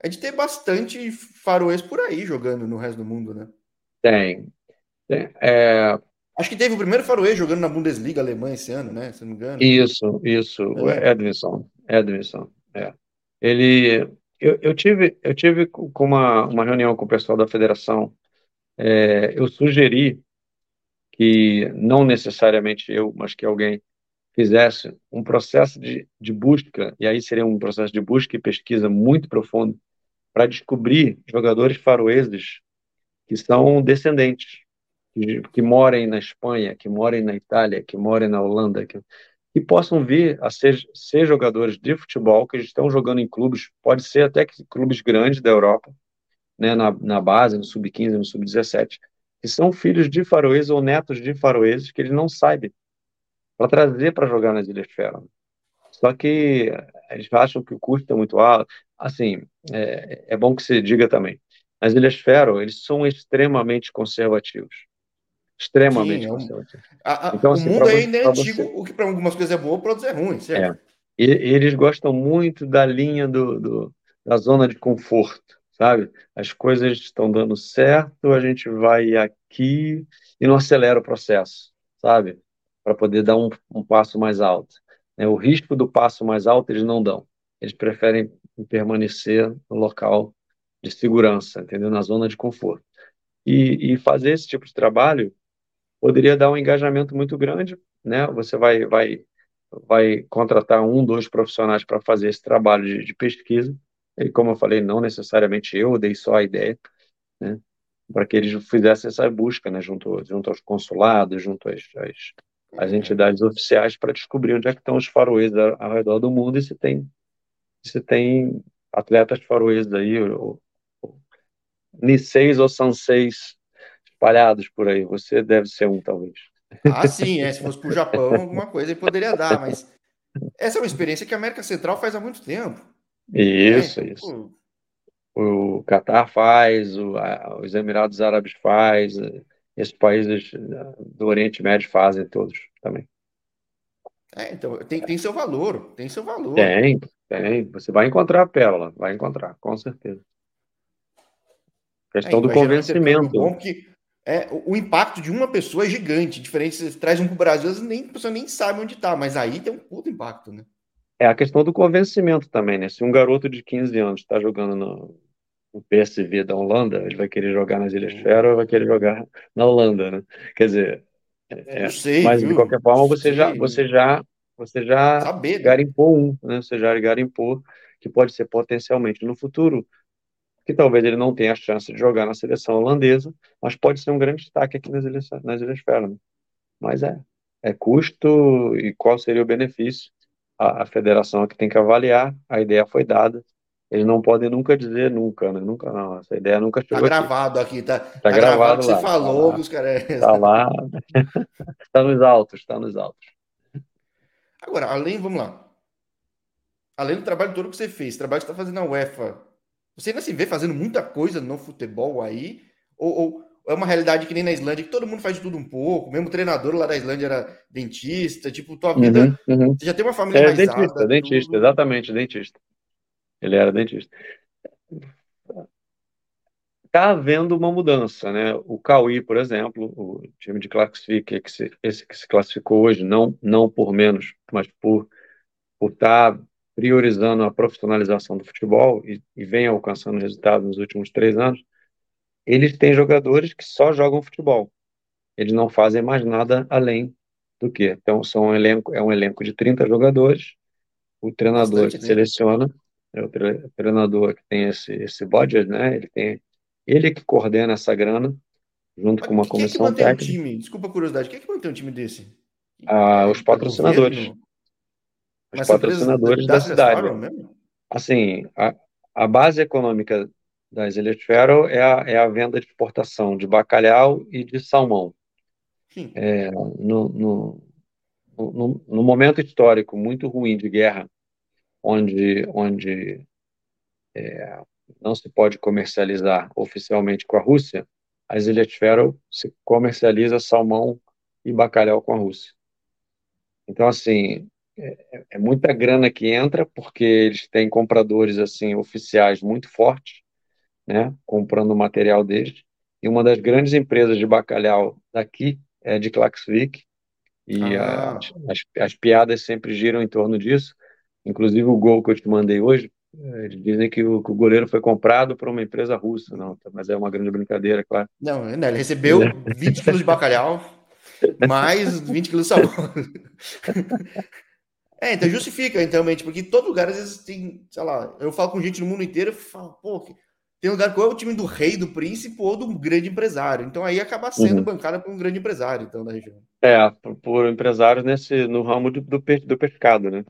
é de ter bastante faroês por aí jogando no resto do mundo, né? Tem. tem é... Acho que teve o primeiro faroês jogando na Bundesliga alemã esse ano, né? Se não me engano. Isso, isso. É. Edmilson. Edmilson. É. Ele. Eu, eu, tive, eu tive com uma, uma reunião com o pessoal da federação é, eu sugeri que não necessariamente eu, mas que alguém fizesse um processo de, de busca, e aí seria um processo de busca e pesquisa muito profundo, para descobrir jogadores faroeses que são descendentes, que, que morem na Espanha, que morem na Itália, que morem na Holanda, que, que possam vir a ser, ser jogadores de futebol, que estão jogando em clubes, pode ser até que clubes grandes da Europa, né, na, na base, no sub-15, no sub-17, que são filhos de faroeses ou netos de faroeses que ele não sabe, para trazer para jogar nas Ilhas Fera. Só que eles acham que o custo é muito alto. Assim, é, é bom que se diga também. As Ilhas Fero, eles são extremamente conservativos. Extremamente Sim, é um... a, a, então, assim, o mundo ainda é antigo, você... o que para algumas coisas é bom, para outras é ruim, certo? É. E, eles gostam muito da linha do, do, da zona de conforto, sabe? As coisas estão dando certo, a gente vai aqui e não acelera o processo, sabe? Para poder dar um, um passo mais alto. É, o risco do passo mais alto eles não dão. Eles preferem permanecer no local de segurança, entendeu? Na zona de conforto. E, e fazer esse tipo de trabalho poderia dar um engajamento muito grande, né? Você vai, vai, vai contratar um, dois profissionais para fazer esse trabalho de, de, pesquisa. E como eu falei, não necessariamente eu, dei só a ideia, né? Para que eles fizessem essa busca, né? Junto, junto aos consulados, junto às, às, às entidades oficiais para descobrir onde é que estão os faroês ao redor do mundo e se tem se tem atletas faroeses aí, ou, ou, Niseis ou Sanseis espalhados por aí. Você deve ser um, talvez. Ah, sim, é. Se fosse para o Japão, alguma coisa poderia dar, mas essa é uma experiência que a América Central faz há muito tempo. Isso, né? isso. O Catar faz, o, a, os Emirados Árabes faz, esses países do Oriente Médio fazem todos também. É, então, tem, tem seu valor, tem seu valor. Tem, tem. Você vai encontrar a pérola, vai encontrar, com certeza. Questão é, do convencimento. Bom que é, o, impacto de uma pessoa é gigante, diferente, você traz um para o Brasil, às vezes nem, a pessoa nem sabe onde está, mas aí tem um puto impacto, né? É a questão do convencimento também, né? Se um garoto de 15 anos está jogando no, no, PSV da Holanda, ele vai querer jogar nas Ilhas Fera ou vai querer jogar na Holanda, né? Quer dizer, é, sei, mas viu? de qualquer forma você já, você já, você já Saber, né? garimpou um, né? Você já garimpou que pode ser potencialmente no futuro que talvez ele não tenha a chance de jogar na seleção holandesa, mas pode ser um grande destaque aqui nas Ilhas, nas Ilhas Férmias. Mas é, é custo e qual seria o benefício? A, a federação é que tem que avaliar, a ideia foi dada, eles não podem nunca dizer nunca, né? Nunca não. Essa ideia nunca tá chegou. Tá gravado aqui, aqui tá, tá, tá, gravado, gravado lá. Você falou tá que os caras. Tá lá. [laughs] tá nos altos, tá nos altos. Agora, além, vamos lá. Além do trabalho todo que você fez, trabalho que você está fazendo na UEFA, você ainda se vê fazendo muita coisa no futebol aí? Ou, ou, é uma realidade que nem na Islândia, que todo mundo faz de tudo um pouco? Mesmo o treinador lá da Islândia era dentista, tipo, tua vida. Uhum, uhum. Você já tem uma família é, Dentista, dentista, tudo. exatamente, dentista. Ele era dentista. Está havendo uma mudança, né? O Cauí, por exemplo, o time de classifique, que se, esse que se classificou hoje, não, não por menos, mas por por estar tá priorizando a profissionalização do futebol e, e vem alcançando resultados nos últimos três anos, eles têm jogadores que só jogam futebol. Eles não fazem mais nada além do que. Então, são um elenco, é um elenco de 30 jogadores. O treinador Bastante, seleciona, é o treinador que tem esse, esse budget, né? Ele tem ele que coordena essa grana junto Mas com uma comissão é que técnica. Um time? Desculpa a curiosidade, quem é que mantém um time desse? Ah, os patrocinadores os Mas patrocinadores da cidade. Assim, a, a base econômica das Ilhas Faroe é a, é a venda de exportação de bacalhau e de salmão. É, no, no, no, no, momento histórico muito ruim de guerra, onde, onde é, não se pode comercializar oficialmente com a Rússia, as Ilhas Faroe se comercializa salmão e bacalhau com a Rússia. Então, assim, é, é, muita grana que entra, porque eles têm compradores assim oficiais muito fortes, né, comprando o material deles. E uma das grandes empresas de bacalhau daqui é de Klaxvik, e ah. as, as, as, piadas sempre giram em torno disso. Inclusive o gol que eu te mandei hoje, eh, eles dizem que o, que o goleiro foi comprado por uma empresa russa, não, mas é uma grande brincadeira, claro. Não, ele recebeu 20 quilos de bacalhau, mais 20 quilos de sabor. [laughs] É, então justifica, então, mente, porque todo lugar, às vezes, tem, sei lá, eu falo com gente no mundo inteiro, eu falo, pô, tem lugar que ou é o time do rei, do príncipe, ou do grande empresário. Então aí acaba sendo uhum. bancada por um grande empresário, então, da região. É, por, por empresários nesse, no ramo do, do, do pescado, né?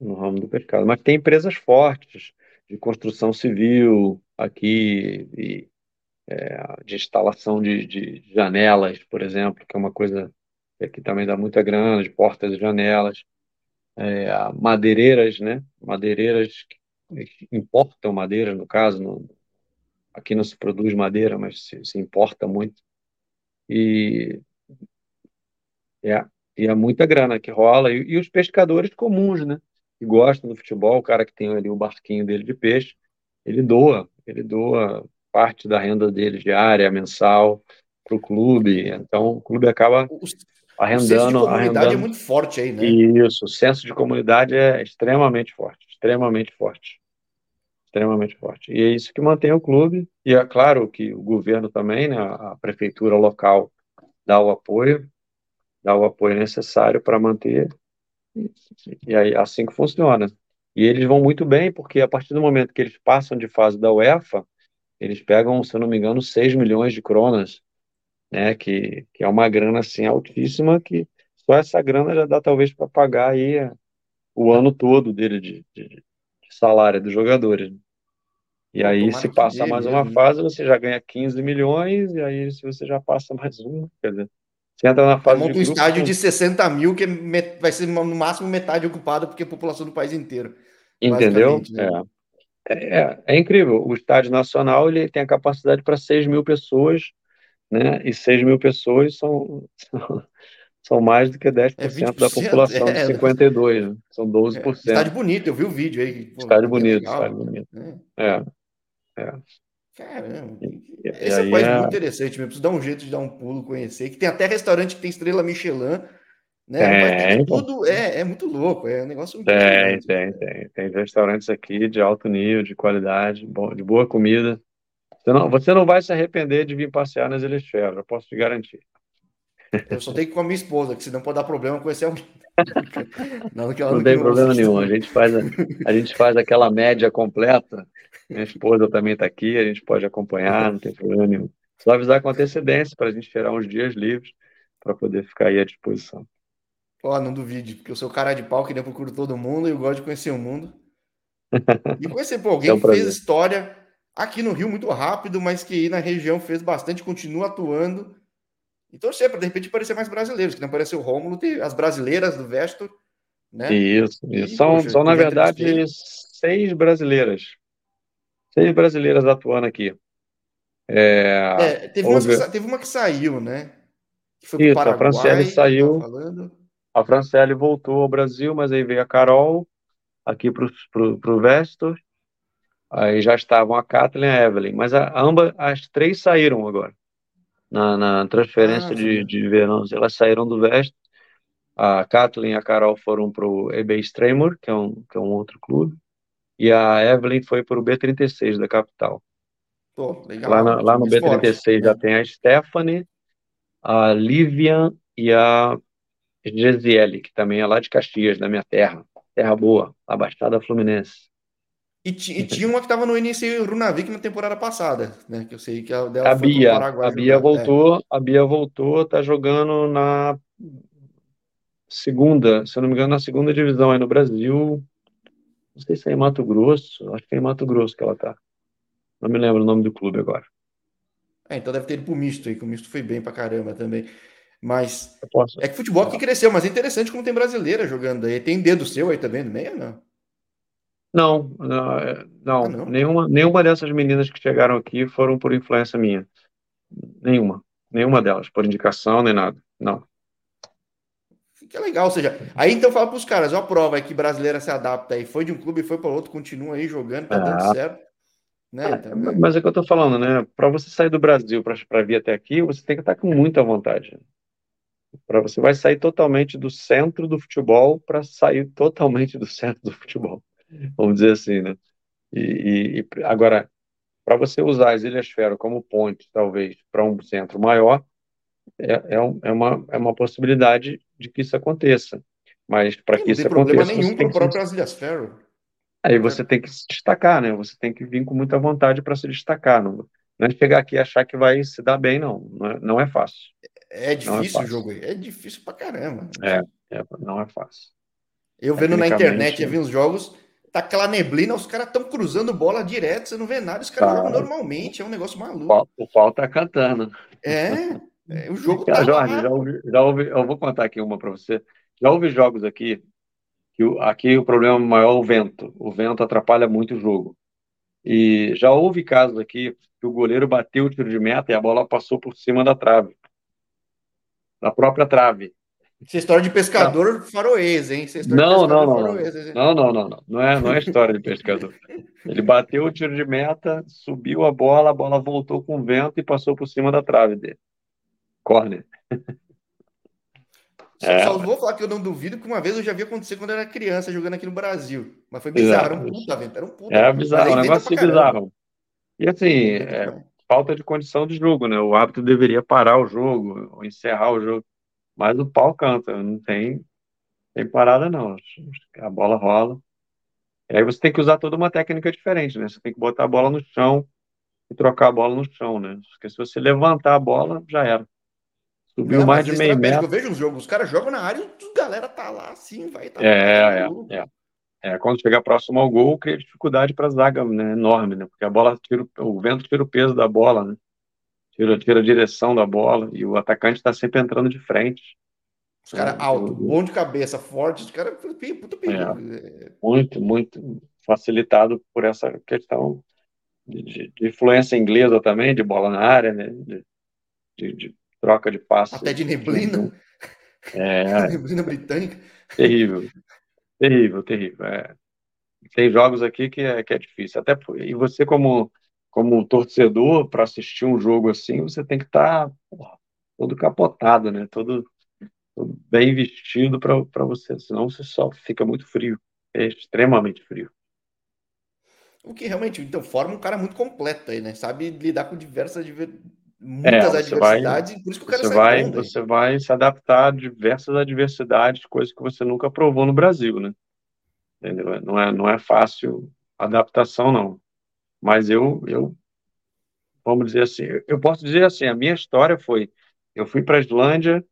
No ramo do pescado. Mas tem empresas fortes de construção civil aqui, e, é, de instalação de, de janelas, por exemplo, que é uma coisa que também dá muita grana, de portas e janelas é, madeireiras, né? Madeireiras que importam madeira, no caso, no, aqui não se produz madeira, mas se, se importa muito. E É, e é muita grana que rola. E, e, os pescadores comuns, né? Que gostam do futebol, o cara que tem ali o barquinho dele de peixe, ele doa, ele doa parte da renda dele diária, mensal, para o clube. Então, o clube acaba arrendando. O senso de comunidade arrendando. é muito forte aí, né? Isso, o senso de comunidade é extremamente forte, extremamente forte. Extremamente forte. E é isso que mantém o clube. E é claro que o governo também, né, a prefeitura local dá o apoio, dá o apoio necessário para manter. E aí, assim que funciona. E eles vão muito bem, porque a partir do momento que eles passam de fase da UEFA, eles pegam, se eu não me engano, 6 milhões de kronas né? Que, que é uma grana assim altíssima que só essa grana já dá talvez para pagar aí o ano todo dele de, de, de salário dos jogadores. E Pô, aí, se passa mais uma fase, você já ganha 15 milhões, e aí, se você já passa mais uma, quer dizer, você entra na fase. Monta um grupo, estádio de 60 mil, que é vai ser no máximo metade ocupada, porque é a população do país inteiro. Entendeu? Né? É. É, é, incrível. O estádio nacional ele tem a capacidade para 6 mil pessoas né? E 6 mil pessoas são, [laughs] são, mais do que 10% é da população é, de 52, né? são 12%. É, estádio bonito, eu vi o vídeo aí. Pô, estádio bonito, legal, estádio bonito. É. é. é. Caramba, e, esse é um país é... muito interessante mesmo. Preciso dar um jeito de dar um pulo, conhecer. Que tem até restaurante que tem estrela Michelin, né? É, tudo é, é muito louco, é um negócio muito Tem, tem, tem. Tem restaurantes aqui de alto nível, de qualidade, de boa comida. Você não, você não vai se arrepender de vir passear nas Ilhas Ferro, eu posso te garantir. Eu só tenho que ir com a minha esposa, que senão pode dar problema conhecer alguém. [laughs] Não, não, não tem problema nenhum. A gente, faz a, a gente faz aquela média completa. Minha esposa também está aqui, a gente pode acompanhar, não tem problema nenhum. Só avisar com antecedência para a gente tirar uns dias livres para poder ficar aí à disposição. Ó, não duvide, porque eu sou cara de pau que nem procuro todo mundo e eu gosto de conhecer o mundo. [laughs] E conhecer, pô, alguém é um que fez história aqui no Rio muito rápido, mas que na região fez bastante, continua atuando. E torcer para de repente aparecer mais brasileiros, que não apareceu o Rômulo, tem as brasileiras do Vestor, né? Isso, isso. E, são, poxa, são na verdade, seis brasileiras. Seis brasileiras atuando aqui. É, é, teve, houve... uma que, teve, uma que, saiu, né? Que foi Isso, Paraguai, a Franciele saiu. A Franciele voltou ao Brasil, mas aí veio a Carol aqui para o Vestor Aí já estavam a Kathleen e a Evelyn, mas a, ambas, as três saíram agora. Na, na transferência ah, de, de verão, elas saíram do Veste. A Kathleen e a Carol foram para o EB Stremor, que, é um, que é um outro clube, e a Evelyn foi para o B36 da capital. Pô, legal, lá, na, lá no B36 já tem a Stephanie, a Livian e a Gesiele, que também é lá de Caxias, da minha terra. Terra boa, a Baixada Fluminense. E, e, tinha uma que estava no NC Runavik na temporada passada, né? Que eu sei que a dela a Bia, Paraguai. A Bia jogar. voltou, é. a Bia voltou, tá jogando na segunda, se eu não me engano, na segunda divisão aí no Brasil. Não sei se é em Mato Grosso, acho que é em Mato Grosso que ela tá. Não me lembro o nome do clube agora. É, então deve ter ido pro misto aí, que o misto foi bem pra caramba também. Mas é que futebol aqui cresceu, mas é interessante como tem brasileira jogando aí. Tem dedo seu aí também no meio, não? Não, não, é, não, ah, não? Nenhuma, nenhuma dessas meninas que chegaram aqui foram por influência minha. Nenhuma. Nenhuma delas, por indicação, nem nada. Não. Que legal, ou seja, aí então fala para os caras, ó, a prova é que brasileira se adapta aí, foi de um clube, foi para outro, continua aí jogando, tá dando certo. Né? É, então, é. Mas é que eu tô falando, né? Para você sair do Brasil para vir até aqui, você tem que estar com muita vontade. Para você vai sair totalmente do centro do futebol para sair totalmente do centro do futebol vamos dizer assim, né? E, e agora, para você usar as Ilhas Fero como ponte, talvez, para um centro maior, é, é, um, é, uma, é uma possibilidade de que isso aconteça. Mas para que isso aconteça. Não tem problema nenhum para o próprio Ilhas Fero. Aí você tem que se destacar, né? Você tem que vir com muita vontade para se destacar. Não, não é chegar aqui e achar que vai se dar bem, não. Não é, não é fácil. É, é difícil é o jogo. É difícil pra caramba. É, é não é fácil. Eu vendo na internet, eu vi uns jogos tá aquela neblina, os caras estão cruzando bola direto, você não vê nada, os caras tá. jogam normalmente, é um negócio maluco. O pau tá cantando. É, é o jogo tá. Jorge, já ouvi, já ouvi, eu vou contar aqui uma para você. Já houve jogos aqui que o, aqui o problema maior é o vento. O vento atrapalha muito o jogo. E já houve casos aqui que o goleiro bateu o tiro de meta e a bola passou por cima da trave. Da própria trave. Isso é história de pescador tá. faroês, hein? É não, não, não, não, não, não, não, não é, não é história de pescador. Ele bateu o tiro de meta, subiu a bola, a bola voltou com vento e passou por cima da trave dele. Corner. Só, é. só, vou falar que eu não duvido, que uma vez eu já vi acontecer quando eu era criança jogando aqui no Brasil. Mas foi bizarro, era um puta vento, era um puta. É bizarro, um negócio bizarro. E assim, é, falta de condição de jogo, né? O árbitro deveria parar o jogo, ou encerrar o jogo. Mas o pau canta, não tem, tem parada não. A bola rola. E aí você tem que usar toda uma técnica diferente, né? Você tem que botar a bola no chão e trocar a bola no chão, né? Porque se você levantar a bola, já era. Subiu não, mais de meio metro. Eu vejo os jogos, os caras jogam na área e a galera tá lá assim, vai. Tá é, é, é, é. Quando chegar próximo ao gol, cria dificuldade para a zaga né, enorme, né? Porque a bola tira, o vento tira o peso da bola, né? Tira, tira a direção da bola e o atacante está sempre entrando de frente. Os caras é, alto, bom de cabeça, forte, os caras puta. É, muito, muito facilitado por essa questão de, de, de, influência inglesa também, de bola na área, né? De, de troca de passes. Até de neblina. É, [laughs] neblina britânica. Terrível. Terrível, terrível. É. Tem jogos aqui que é, que é difícil. Até e você, como, como torcedor, para assistir um jogo assim, você tem que estar tá, todo capotado, né? Todo, todo bem vestido para você. Senão você só fica muito frio. É extremamente frio. O que realmente, então, forma um cara muito completo aí, né? Sabe lidar com diversas muitas é, adversidades, vai, por isso que o cara você vai, Você vai se adaptar a diversas adversidades, coisas que você nunca provou no Brasil, né? Entendeu? Não é, não é fácil adaptação, não. Mas eu, eu, vamos dizer assim, eu posso dizer assim, a minha história foi, eu fui para a Islândia,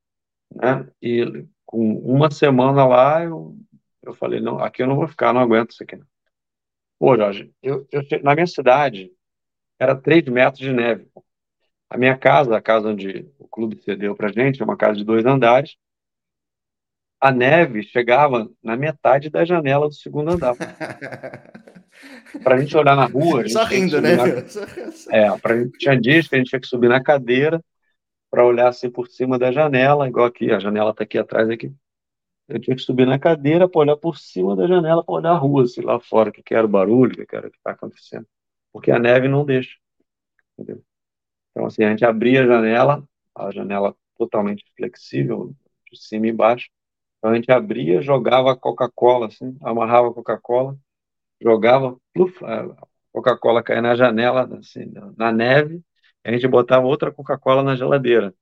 né? E com uma semana lá, eu, eu falei, não, aqui eu não vou ficar, não aguento isso aqui. Pô, Jorge, eu, eu, na minha cidade, era 3 metros de neve. A minha casa, a casa onde o clube cedeu para gente, é uma casa de dois andares. A neve chegava na metade da janela do segundo andar. [laughs] para a gente olhar na rua. Só rindo, né? Na... É, pra gente, tinha dias que a gente tinha que subir na cadeira para olhar assim por cima da janela, igual aqui, a janela está aqui atrás aqui. Eu tinha que subir na cadeira para olhar por cima da janela para olhar a rua, assim, lá fora, que, era o barulho, que era o que está acontecendo. Porque a neve não deixa. Entendeu? Então, assim, a gente abria a janela, a janela totalmente flexível, de cima e embaixo. Então, a gente abria, jogava a Coca-Cola, assim, amarrava a Coca-Cola, jogava, pluf, a Coca-Cola caía na janela, assim, na neve, a gente botava outra Coca-Cola na geladeira.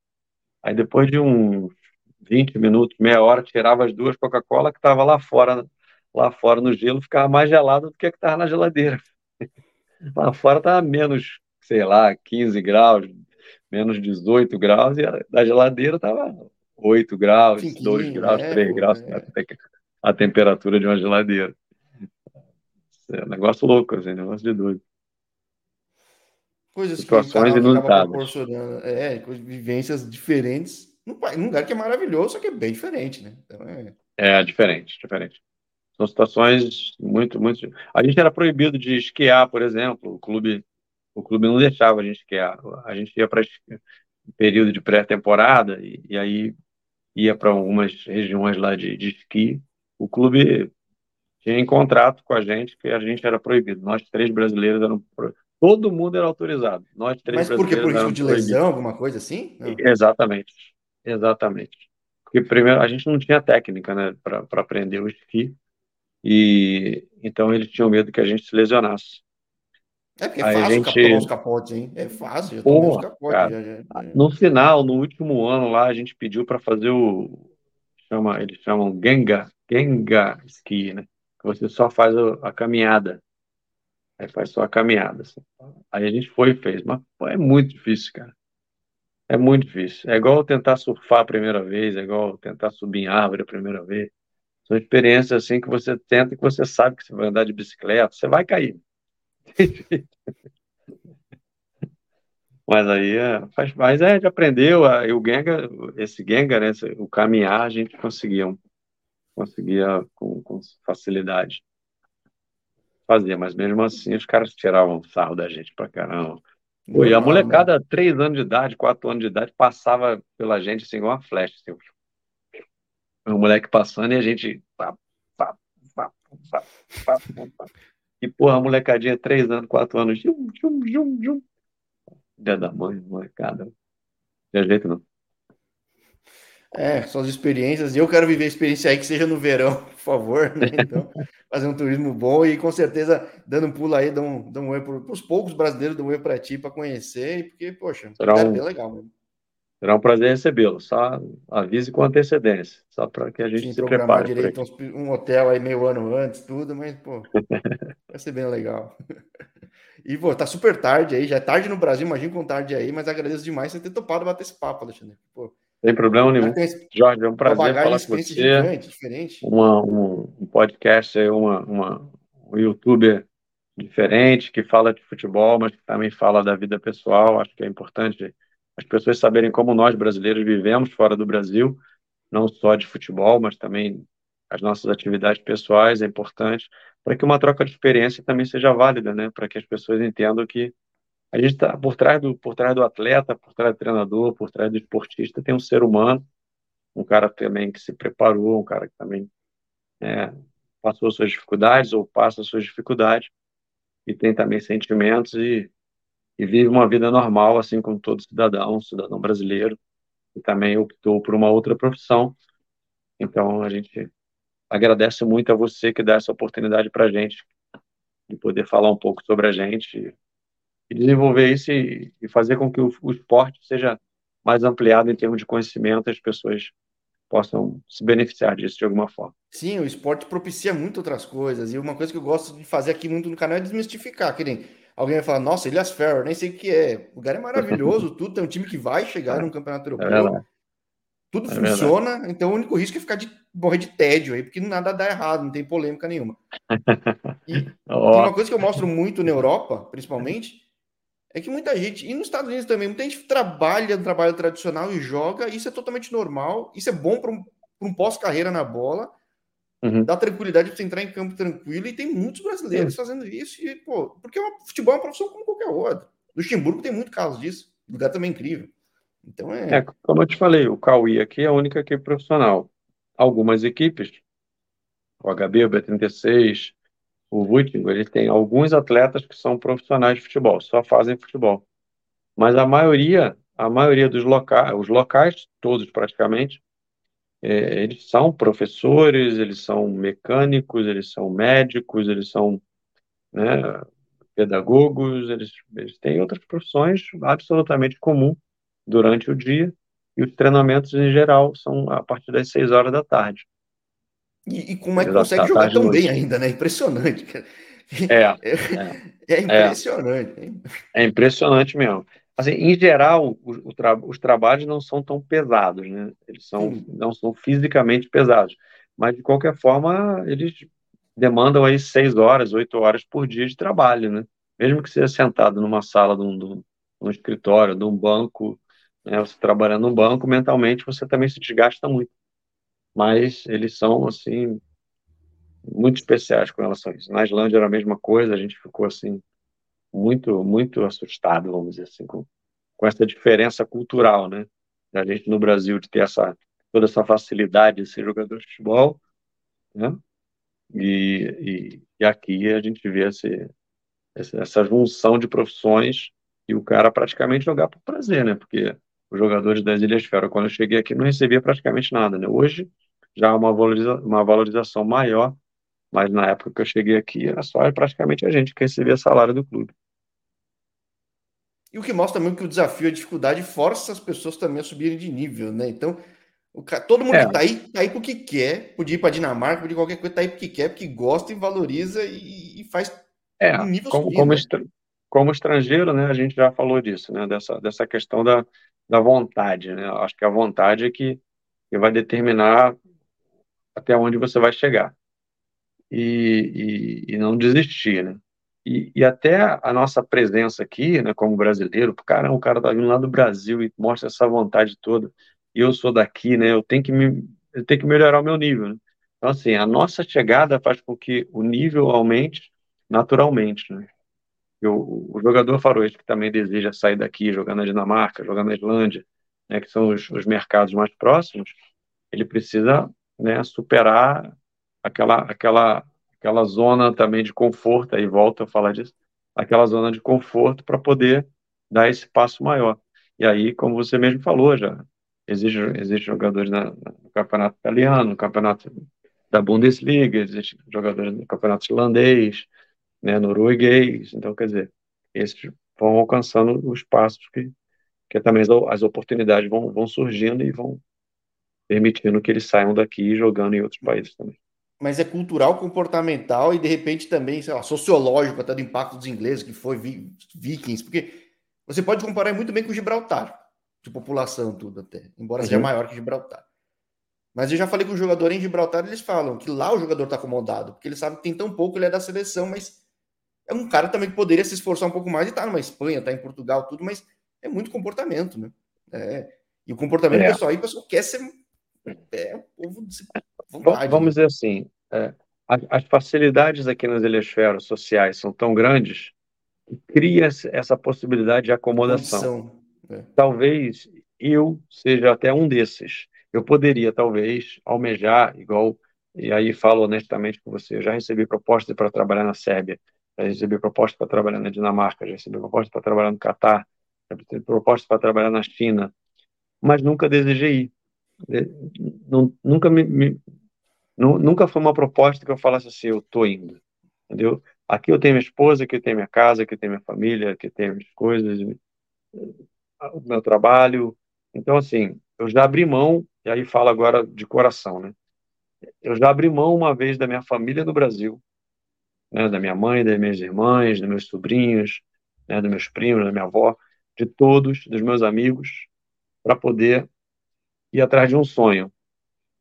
Aí, depois de uns 20 minutos, meia hora, tirava as duas Coca-Cola que estavam lá fora, lá fora no gelo, ficava mais gelado do que a que estava na geladeira. [laughs] Lá fora estava menos sei lá, 15 graus, menos 18 graus, e da geladeira estava 8 graus, Fiquinho, 2 graus, é, 3 graus, é. a, a, temperatura de uma geladeira. É um negócio louco, assim, negócio de doido. Coisas Situações que inusitadas. É, vivências diferentes num lugar que é maravilhoso, só que é bem diferente, né? Então é... é diferente, diferente. São situações muito, muito. A gente era proibido de esquiar, por exemplo. O clube o clube não deixava a gente esquiar. A gente ia para período de pré-temporada e, e, aí ia para algumas regiões lá de, de esqui. O clube tinha em contrato com a gente que a gente era proibido. Nós três brasileiros eram todo mundo era autorizado. Nós três Mas por que por risco de lesão, alguma coisa assim? Não. Exatamente, exatamente. Porque primeiro a gente não tinha técnica, né, para aprender o esqui e então eles tinham medo que a gente se lesionasse. É porque é fácil gente... os capotes, hein? É fácil, já Porra, capotes, já, já, No final, no último ano lá, a gente pediu para fazer o. Chama, eles chamam Genga, Genga Ski, né? Que você só faz a, a caminhada. Aí faz só a caminhada. Assim. Aí a gente foi e fez. Mas é muito difícil, cara. É muito difícil. É igual tentar surfar a primeira vez, é igual tentar subir em árvore a primeira vez. São experiências assim que você tenta e que você sabe que você vai andar de bicicleta, você vai cair. [laughs] Mas aí é, faz mais, é, a gente aprendeu, a, o Genga, esse Genga, né, o caminhar, a gente conseguia, conseguia com, com facilidade fazer, mas mesmo assim os caras tiravam sarro da gente pra caramba. Pô, e a molecada, três anos de idade, quatro anos de idade, passava pela gente assim, igual uma flecha. Assim. o moleque passando e a gente. Pá, pá, pá, E, porra, a molecadinha, três anos, quatro anos. Jum, jum, jum, jum. Dia da mãe, molecada. Não jeito, não. É, são as experiências. E eu quero viver a experiência aí que seja no verão, por favor. Né? [laughs] Então, fazer um turismo bom e com certeza dando um pulo aí, dá um, dá um oi para os poucos brasileiros, dá um oi para ti para conhecer, porque, poxa, será um, bem legal mesmo. Será um prazer recebê-lo. Só avise com antecedência, só para que a gente Sim, se prepare. direito um hotel aí meio ano antes, tudo, mas, pô, [laughs] vai ser bem legal. [laughs] E, pô, tá super tarde aí, já é tarde no Brasil, imagina com tarde aí, mas agradeço demais você ter topado bater esse papo, Alexandre. Pô, sem problema nenhum. Jorge, é um prazer falar com você. Gigante, diferente. Uma, um, um podcast, uma, uma, um youtuber diferente, que fala de futebol, mas que também fala da vida pessoal. Acho que é importante as pessoas saberem como nós brasileiros vivemos fora do Brasil, não só de futebol, mas também as nossas atividades pessoais. É importante para que uma troca de experiência também seja válida, né? Para que as pessoas entendam que a gente está por trás do por trás do atleta, por trás do treinador, por trás do esportista tem um ser humano, um cara também que se preparou, um cara que também é, passou suas dificuldades ou passa suas dificuldades e tem também sentimentos e, e vive uma vida normal assim como todo cidadão, cidadão brasileiro e também optou por uma outra profissão. Então a gente agradece muito a você que dá essa oportunidade para a gente de poder falar um pouco sobre a gente e desenvolver isso e, e fazer com que o, o, esporte seja mais ampliado em termos de conhecimento, as pessoas possam se beneficiar disso de alguma forma. Sim, o esporte propicia muito outras coisas, e uma coisa que eu gosto de fazer aqui muito no canal é desmistificar, que nem alguém vai falar, nossa, Elias Ferro, nem sei o que é, o lugar é maravilhoso, [laughs] tudo, tem um time que vai chegar no campeonato europeu, é tudo é funciona, verdade. então o único risco é ficar de morrer de tédio aí, porque nada dá errado, não tem polêmica nenhuma. [laughs] E, e uma coisa que eu mostro muito na Europa, principalmente, é que muita gente, e nos Estados Unidos também, muita gente trabalha no trabalho tradicional e joga, isso é totalmente normal, isso é bom para um, um pós-carreira na bola, uhum. dá tranquilidade para você entrar em campo tranquilo, e tem muitos brasileiros uhum. fazendo isso, e, pô, porque o futebol é uma profissão como qualquer outra. Luxemburgo tem muito caso disso, o lugar também é incrível. Então é... é. Como eu te falei, o Cauí aqui é a única equipe profissional. Algumas equipes, o HB, o B36, o Vuitton, ele tem alguns atletas que são profissionais de futebol, só fazem futebol. Mas a maioria, a maioria dos locais, os locais todos praticamente, é, eles são professores, eles são mecânicos, eles são médicos, eles são né, pedagogos, eles, eles têm outras profissões absolutamente comuns durante o dia e os treinamentos em geral são a partir das seis horas da tarde. E, e como é que consegue jogar tão bem ainda, né? Impressionante. É, é, [laughs] é, é impressionante. É, é, impressionante mesmo. Assim, em geral, o, tra os trabalhos não são tão pesados, né? Eles são, não são fisicamente pesados. Mas, de qualquer forma, eles demandam aí seis horas, oito horas por dia de trabalho, né? Mesmo que seja sentado numa sala, de um, de um escritório, de um banco, né? Você trabalhando num banco, mentalmente você também se desgasta muito mas eles são, assim, muito especiais com relação a isso. Na Islândia era a mesma coisa, a gente ficou, assim, muito, muito assustado, vamos dizer assim, com, com essa diferença cultural, né? A gente no Brasil de ter essa, toda essa facilidade de ser jogador de futebol, né? E, e, e aqui a gente vê esse, essa junção de profissões e o cara praticamente jogar por prazer, né? Porque os jogadores das Ilhas Fera, quando eu cheguei aqui, não recebia praticamente nada, né? Hoje já há uma, valoriza uma valorização maior, mas na época que eu cheguei aqui, era só praticamente a gente que recebia salário do clube. E o que mostra também que o desafio, a dificuldade, força as pessoas também a subirem de nível, né? Então, cara, todo mundo é. que tá aí, tá aí porque quer, podia ir para Dinamarca, podia qualquer coisa, tá aí porque quer, porque gosta e valoriza e, e faz é, um nível como, como, estra como estrangeiro, né, a gente já falou disso, né, dessa, dessa questão da, da vontade, né? Acho que a vontade é que, que vai determinar até onde você vai chegar e, e, e não desistir, né? E, e, até a nossa presença aqui, né, como brasileiro, caramba, o cara tá vindo lá do Brasil e mostra essa vontade toda. E eu sou daqui, né? Eu tenho que me, eu tenho que melhorar o meu nível. Né? Então, assim, a nossa chegada faz com que o nível aumente naturalmente, né? O, o jogador faroeste que também deseja sair daqui, jogar na Dinamarca, jogar na Islândia, né, que são os, os mercados mais próximos, ele precisa né, superar aquela, aquela, aquela zona também de conforto, aí volto a falar disso, aquela zona de conforto para poder dar esse passo maior. E aí, como você mesmo falou, já existe, existe jogadores na, no campeonato italiano, no campeonato da Bundesliga, existe jogadores no campeonato islandês, né, norueguês, então, quer dizer, esses vão alcançando os passos que, que também as oportunidades vão, vão surgindo e vão permitindo que eles saiam daqui jogando em outros países também. Mas é cultural, comportamental e de repente também, sei lá, sociológico até do impacto dos ingleses, que foi vikings, porque você pode comparar muito bem com Gibraltar, de população tudo até, embora uhum. seja maior que Gibraltar. Mas eu já falei com o jogador em Gibraltar, eles falam que lá o jogador está acomodado, porque ele sabe que tem tão pouco, ele é da seleção, mas é um cara também que poderia se esforçar um pouco mais e tá numa Espanha, tá em Portugal, tudo, mas é muito comportamento, né? É, e o comportamento é. pessoal aí, o pessoal quer ser é, o povo de vontade, Vamos né? dizer assim, é, as facilidades aqui nas ilhas sociais são tão grandes que cria essa possibilidade de acomodação. É. Talvez eu seja até um desses. Eu poderia, talvez, almejar, igual, e aí falo honestamente com você, eu já recebi propostas para trabalhar na Sérvia, já recebi propostas para trabalhar na Dinamarca, já recebi propostas para trabalhar no Catar, já recebi propostas para trabalhar na China, mas nunca desejei ir. Nunca me, me, nunca foi uma proposta que eu falasse assim, eu estou indo, entendeu? Aqui eu tenho minha esposa, aqui eu tenho minha casa, aqui eu tenho minha família, aqui eu tenho minhas coisas, o meu trabalho. Então, assim, eu já abri mão, e aí falo agora de coração, né? Eu já abri mão uma vez da minha família no Brasil, né? da minha mãe, das minhas irmãs, dos meus sobrinhos, né? dos meus primos, da minha avó, de todos, dos meus amigos, para poder ir atrás de um sonho.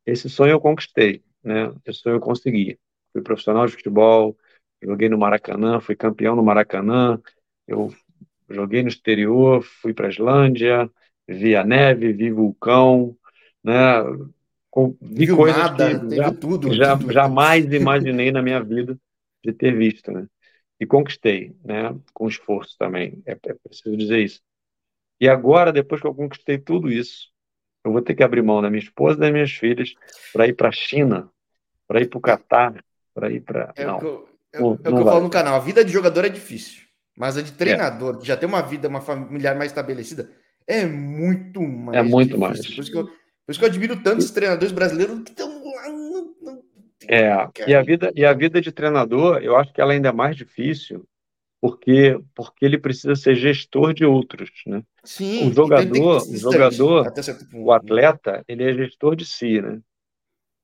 Esse sonho eu conquistei, né? Sonho eu consegui. Fui profissional de futebol, joguei no Maracanã, fui campeão no Maracanã, eu joguei no exterior, fui para a Islândia, vi a neve, vi vulcão, né? vi Viu coisas nada, que já, tudo, já tudo. jamais [laughs] imaginei na minha vida de ter visto, né? E conquistei, né? Com esforço também, é, é preciso dizer isso. E agora, depois que eu conquistei tudo isso, eu vou ter que abrir mão da minha esposa e das minhas filhas para ir para a China, para ir para o Catar, para ir para. É, não, é, o que eu falo no canal. A vida de jogador é difícil, mas a de treinador, é. que já tem uma vida, uma familiar mais estabelecida, é muito mais. É muito difícil. mais. Por isso, que eu, por isso que eu admiro tantos treinadores brasileiros que estão lá. É, e a, vida, e a vida de treinador, eu acho que ela ainda é mais difícil, porque, porque ele precisa ser gestor de outros, né? Sim, o jogador, o jogador, o atleta, ele é gestor de si, né?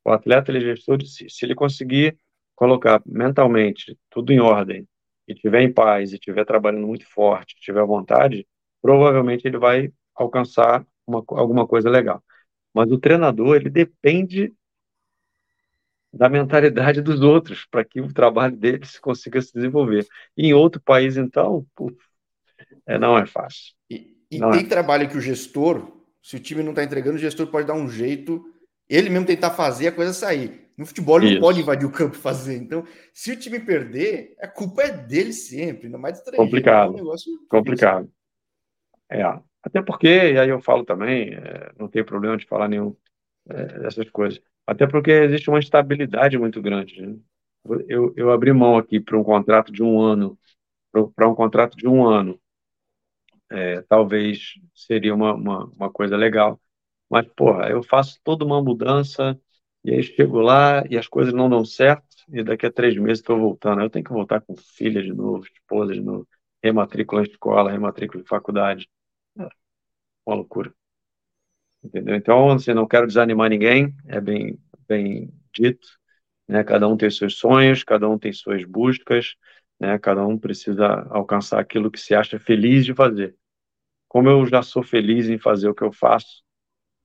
O atleta ele é gestor de si. Se ele conseguir colocar mentalmente tudo em ordem e tiver em paz e tiver trabalhando muito forte, tiver vontade, provavelmente ele vai alcançar uma, alguma coisa legal. Mas o treinador, ele depende da mentalidade dos outros para que o trabalho deles consiga se desenvolver. E em outro país, então, puf, é, não é fácil. E, e tem é. trabalho que o gestor, se o time não está entregando, o gestor pode dar um jeito, ele mesmo tentar fazer a coisa sair. No futebol ele não pode invadir o campo e fazer. Então, se o time perder, a culpa é dele sempre, ainda mais de Complicado. É um complicado. É. Até porque, e aí eu falo também, é, não tem problema de falar nenhum é, dessas coisas. Até porque existe uma instabilidade muito grande. Né? Eu, eu abri mão aqui para um contrato de um ano, para um contrato de um ano. É, talvez seria uma, uma, uma coisa legal. Mas, porra, eu faço toda uma mudança e aí chego lá e as coisas não dão certo, e daqui a três meses estou voltando. Eu tenho que voltar com filha de novo, esposa de novo, rematrícula em escola, rematrícula em faculdade. É uma loucura. Entendeu? Então, assim, não quero desanimar ninguém, é bem, bem dito. Né? Cada um tem seus sonhos, cada um tem suas buscas, né? cada um precisa alcançar aquilo que se acha feliz de fazer. Como eu já sou feliz em fazer o que eu faço,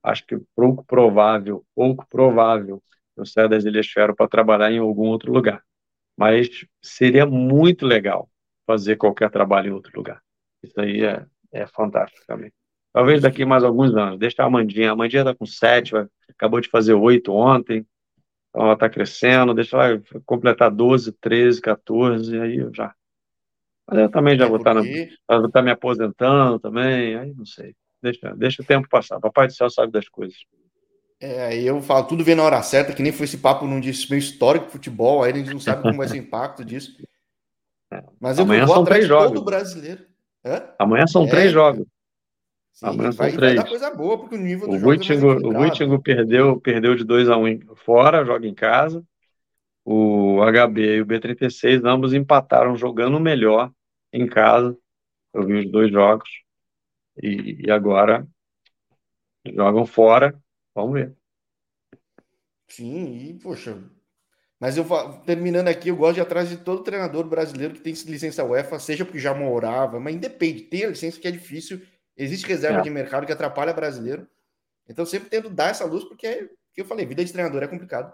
acho que pouco provável, pouco provável, eu saia das Ilhas Fero para trabalhar em algum outro lugar. Mas seria muito legal fazer qualquer trabalho em outro lugar. Isso aí é, é fantástico também. Talvez daqui mais alguns anos. Deixa a Amandinha. A Amandinha está com sete, acabou de fazer oito ontem. Então ela está crescendo. Deixa ela completar 12, 13, 14, aí eu já. Mas eu também já é vou estar tá, tá me aposentando também, aí não sei. Deixa, deixa o tempo passar. Papai do céu sabe das coisas. É, eu falo tudo vem na hora certa, que nem foi esse papo num dia meio histórico de futebol, aí a gente não sabe como vai ser o impacto disso. [laughs] Mas eu Amanhã vou são três jogos. todo brasileiro. Hã? Amanhã são é, três jogos. Sim, vai, três. vai dar coisa boa, porque o nível do o Vitingo, o perdeu, perdeu de 2 a 1 um fora, joga em casa. O HB e o B36 ambos empataram jogando melhor em casa. Eu vi os dois jogos. E, e agora jogam fora. Vamos ver. Sim, e poxa. Mas eu terminando aqui, eu gosto de atrás de todo treinador brasileiro que tem licença UEFA, seja porque já morava, mas independe, tem a licença que é difícil, existe reserva é. de mercado que atrapalha brasileiro. Então sempre tento dar essa luz, porque, é, que eu falei, vida de treinador é complicado.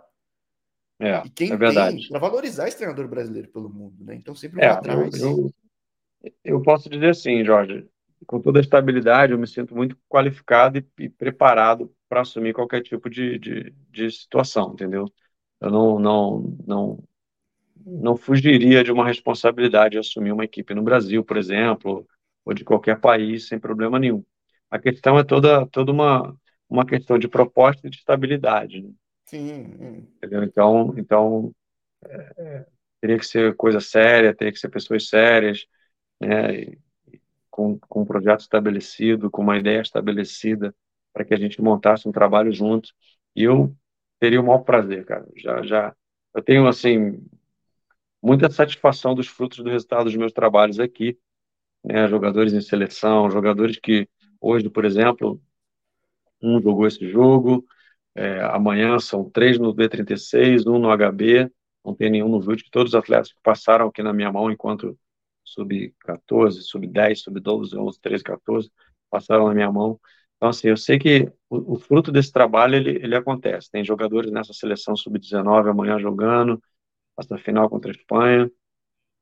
É, e quem é verdade. para valorizar esse treinador brasileiro pelo mundo, né? Então sempre é, atrás. Eu, eu, eu, posso dizer assim, Jorge, com toda a estabilidade, eu me sinto muito qualificado e, e preparado para assumir qualquer tipo de, de, de, situação, entendeu? Eu não, não, não, não fugiria de uma responsabilidade de assumir uma equipe no Brasil, por exemplo, ou de qualquer país, sem problema nenhum. A questão é toda, toda uma, uma questão de proposta e de estabilidade. Né? Sim. Entendeu? Então, então é, teria que ser coisa séria, teria que ser pessoas sérias, né, com, com um projeto estabelecido, com uma ideia estabelecida, para que a gente montasse um trabalho junto. E eu teria o maior prazer, cara. Já, já, eu tenho, assim, muita satisfação dos frutos do resultado dos meus trabalhos aqui, né, jogadores em seleção, jogadores que hoje, por exemplo, um jogou esse jogo, é, amanhã são três no B36, um no HB, não tem nenhum no VUT, todos os atletas que passaram aqui na minha mão enquanto sub-14, sub-10, sub-12, 11, 13, 14, passaram na minha mão. Então, assim, eu sei que o, o fruto desse trabalho, ele, ele acontece. Tem jogadores nessa seleção sub-19 amanhã jogando, passa final contra a Espanha,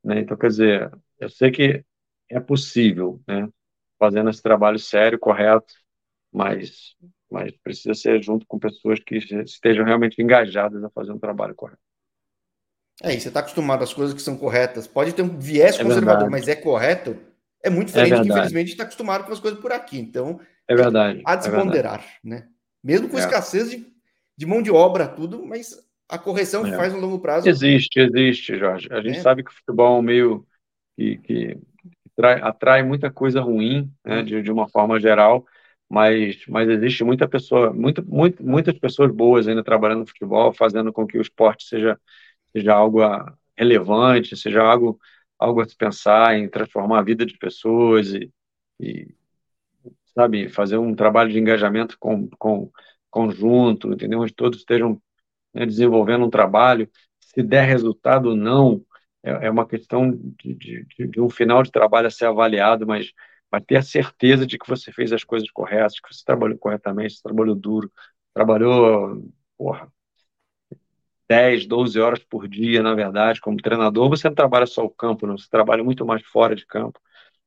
né? Então, quer dizer, eu sei que é possível, né? Fazendo esse trabalho sério, correto, mas mas precisa ser junto com pessoas que estejam realmente engajadas a fazer um trabalho correto. É, e você está acostumado às coisas que são corretas. Pode ter um viés é conservador, mas é correto. É muito é diferente, é infelizmente, está acostumado com as coisas por aqui. Então, é verdade. Há de é ponderar, né? Mesmo com é. escassez de, de mão de obra, tudo, mas a correção que é. faz no longo prazo. Existe, existe, Jorge. A gente sabe que o futebol é um meio que, que, que atrai, atrai muita coisa ruim, né, de, de uma forma geral mas, mas existe muita pessoa, muito, muito, muitas pessoas boas ainda trabalhando no futebol, fazendo com que o esporte seja, seja algo relevante, seja algo, algo a se pensar em transformar a vida de pessoas e, e sabe, fazer um trabalho de engajamento com, com conjunto, entendeu? Onde todos estejam né, desenvolvendo um trabalho, se der resultado ou não, é, é uma questão de, de, de um final de trabalho a ser avaliado, mas mas ter a certeza de que você fez as coisas corretas, que você trabalhou corretamente, você trabalhou duro, trabalhou, porra, 10, 12 horas por dia, na verdade, como treinador, você não trabalha só o campo, não, você trabalha muito mais fora de campo,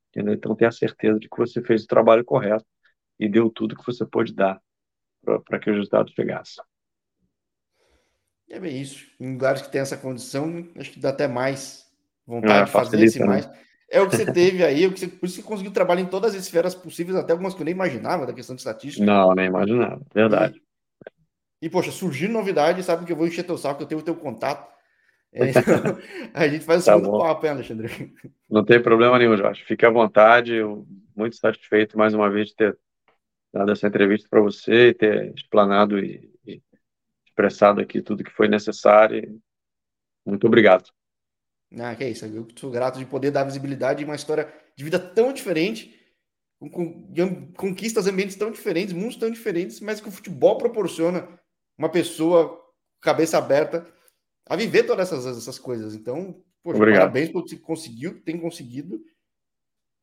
entendeu? Então, a certeza de que você fez o trabalho correto e deu tudo que você pôde dar para que o resultado chegasse. É bem isso. Em lugares que tem essa condição, acho que dá até mais vontade é, de fazer esse né? mais. É o que você teve aí, o que você, por isso que conseguiu trabalhar em todas as esferas possíveis, até algumas que eu nem imaginava da questão de estatística. Não, nem imaginava, verdade. E, e poxa, surgindo novidade, sabe que eu vou encher teu saco, que eu tenho o teu contato. É, então, [laughs] [laughs] a gente faz o tá segundo bom. papo, hein, Alexandre? Não tem problema nenhum, Jorge. Fique à vontade, eu muito satisfeito mais uma vez de ter dado essa entrevista para você e ter explanado e expressado aqui tudo que foi necessário. Muito obrigado. Ah, que é isso. Eu sou grato de poder dar visibilidade em uma história de vida tão diferente, com, conquistas ambientes tão diferentes, mundos tão diferentes, mas que o futebol proporciona uma pessoa cabeça aberta a viver todas essas, essas coisas. Então, poxa, parabéns por que conseguiu, tem conseguido.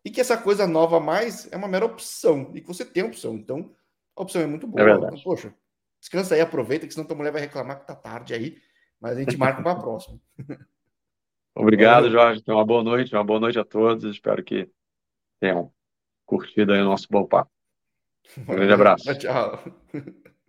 E que essa coisa nova mais é uma mera opção. E que você tem opção. Então, a opção é muito boa. É então, poxa, descansa aí, aproveita, que senão tua mulher vai reclamar que tá tarde aí. Mas a gente marca para a próxima. [laughs] Obrigado, Jorge. Tenha uma boa noite, uma boa noite a todos. Espero que tenham curtido aí o nosso bom papo. Um grande [laughs] abraço. Tchau.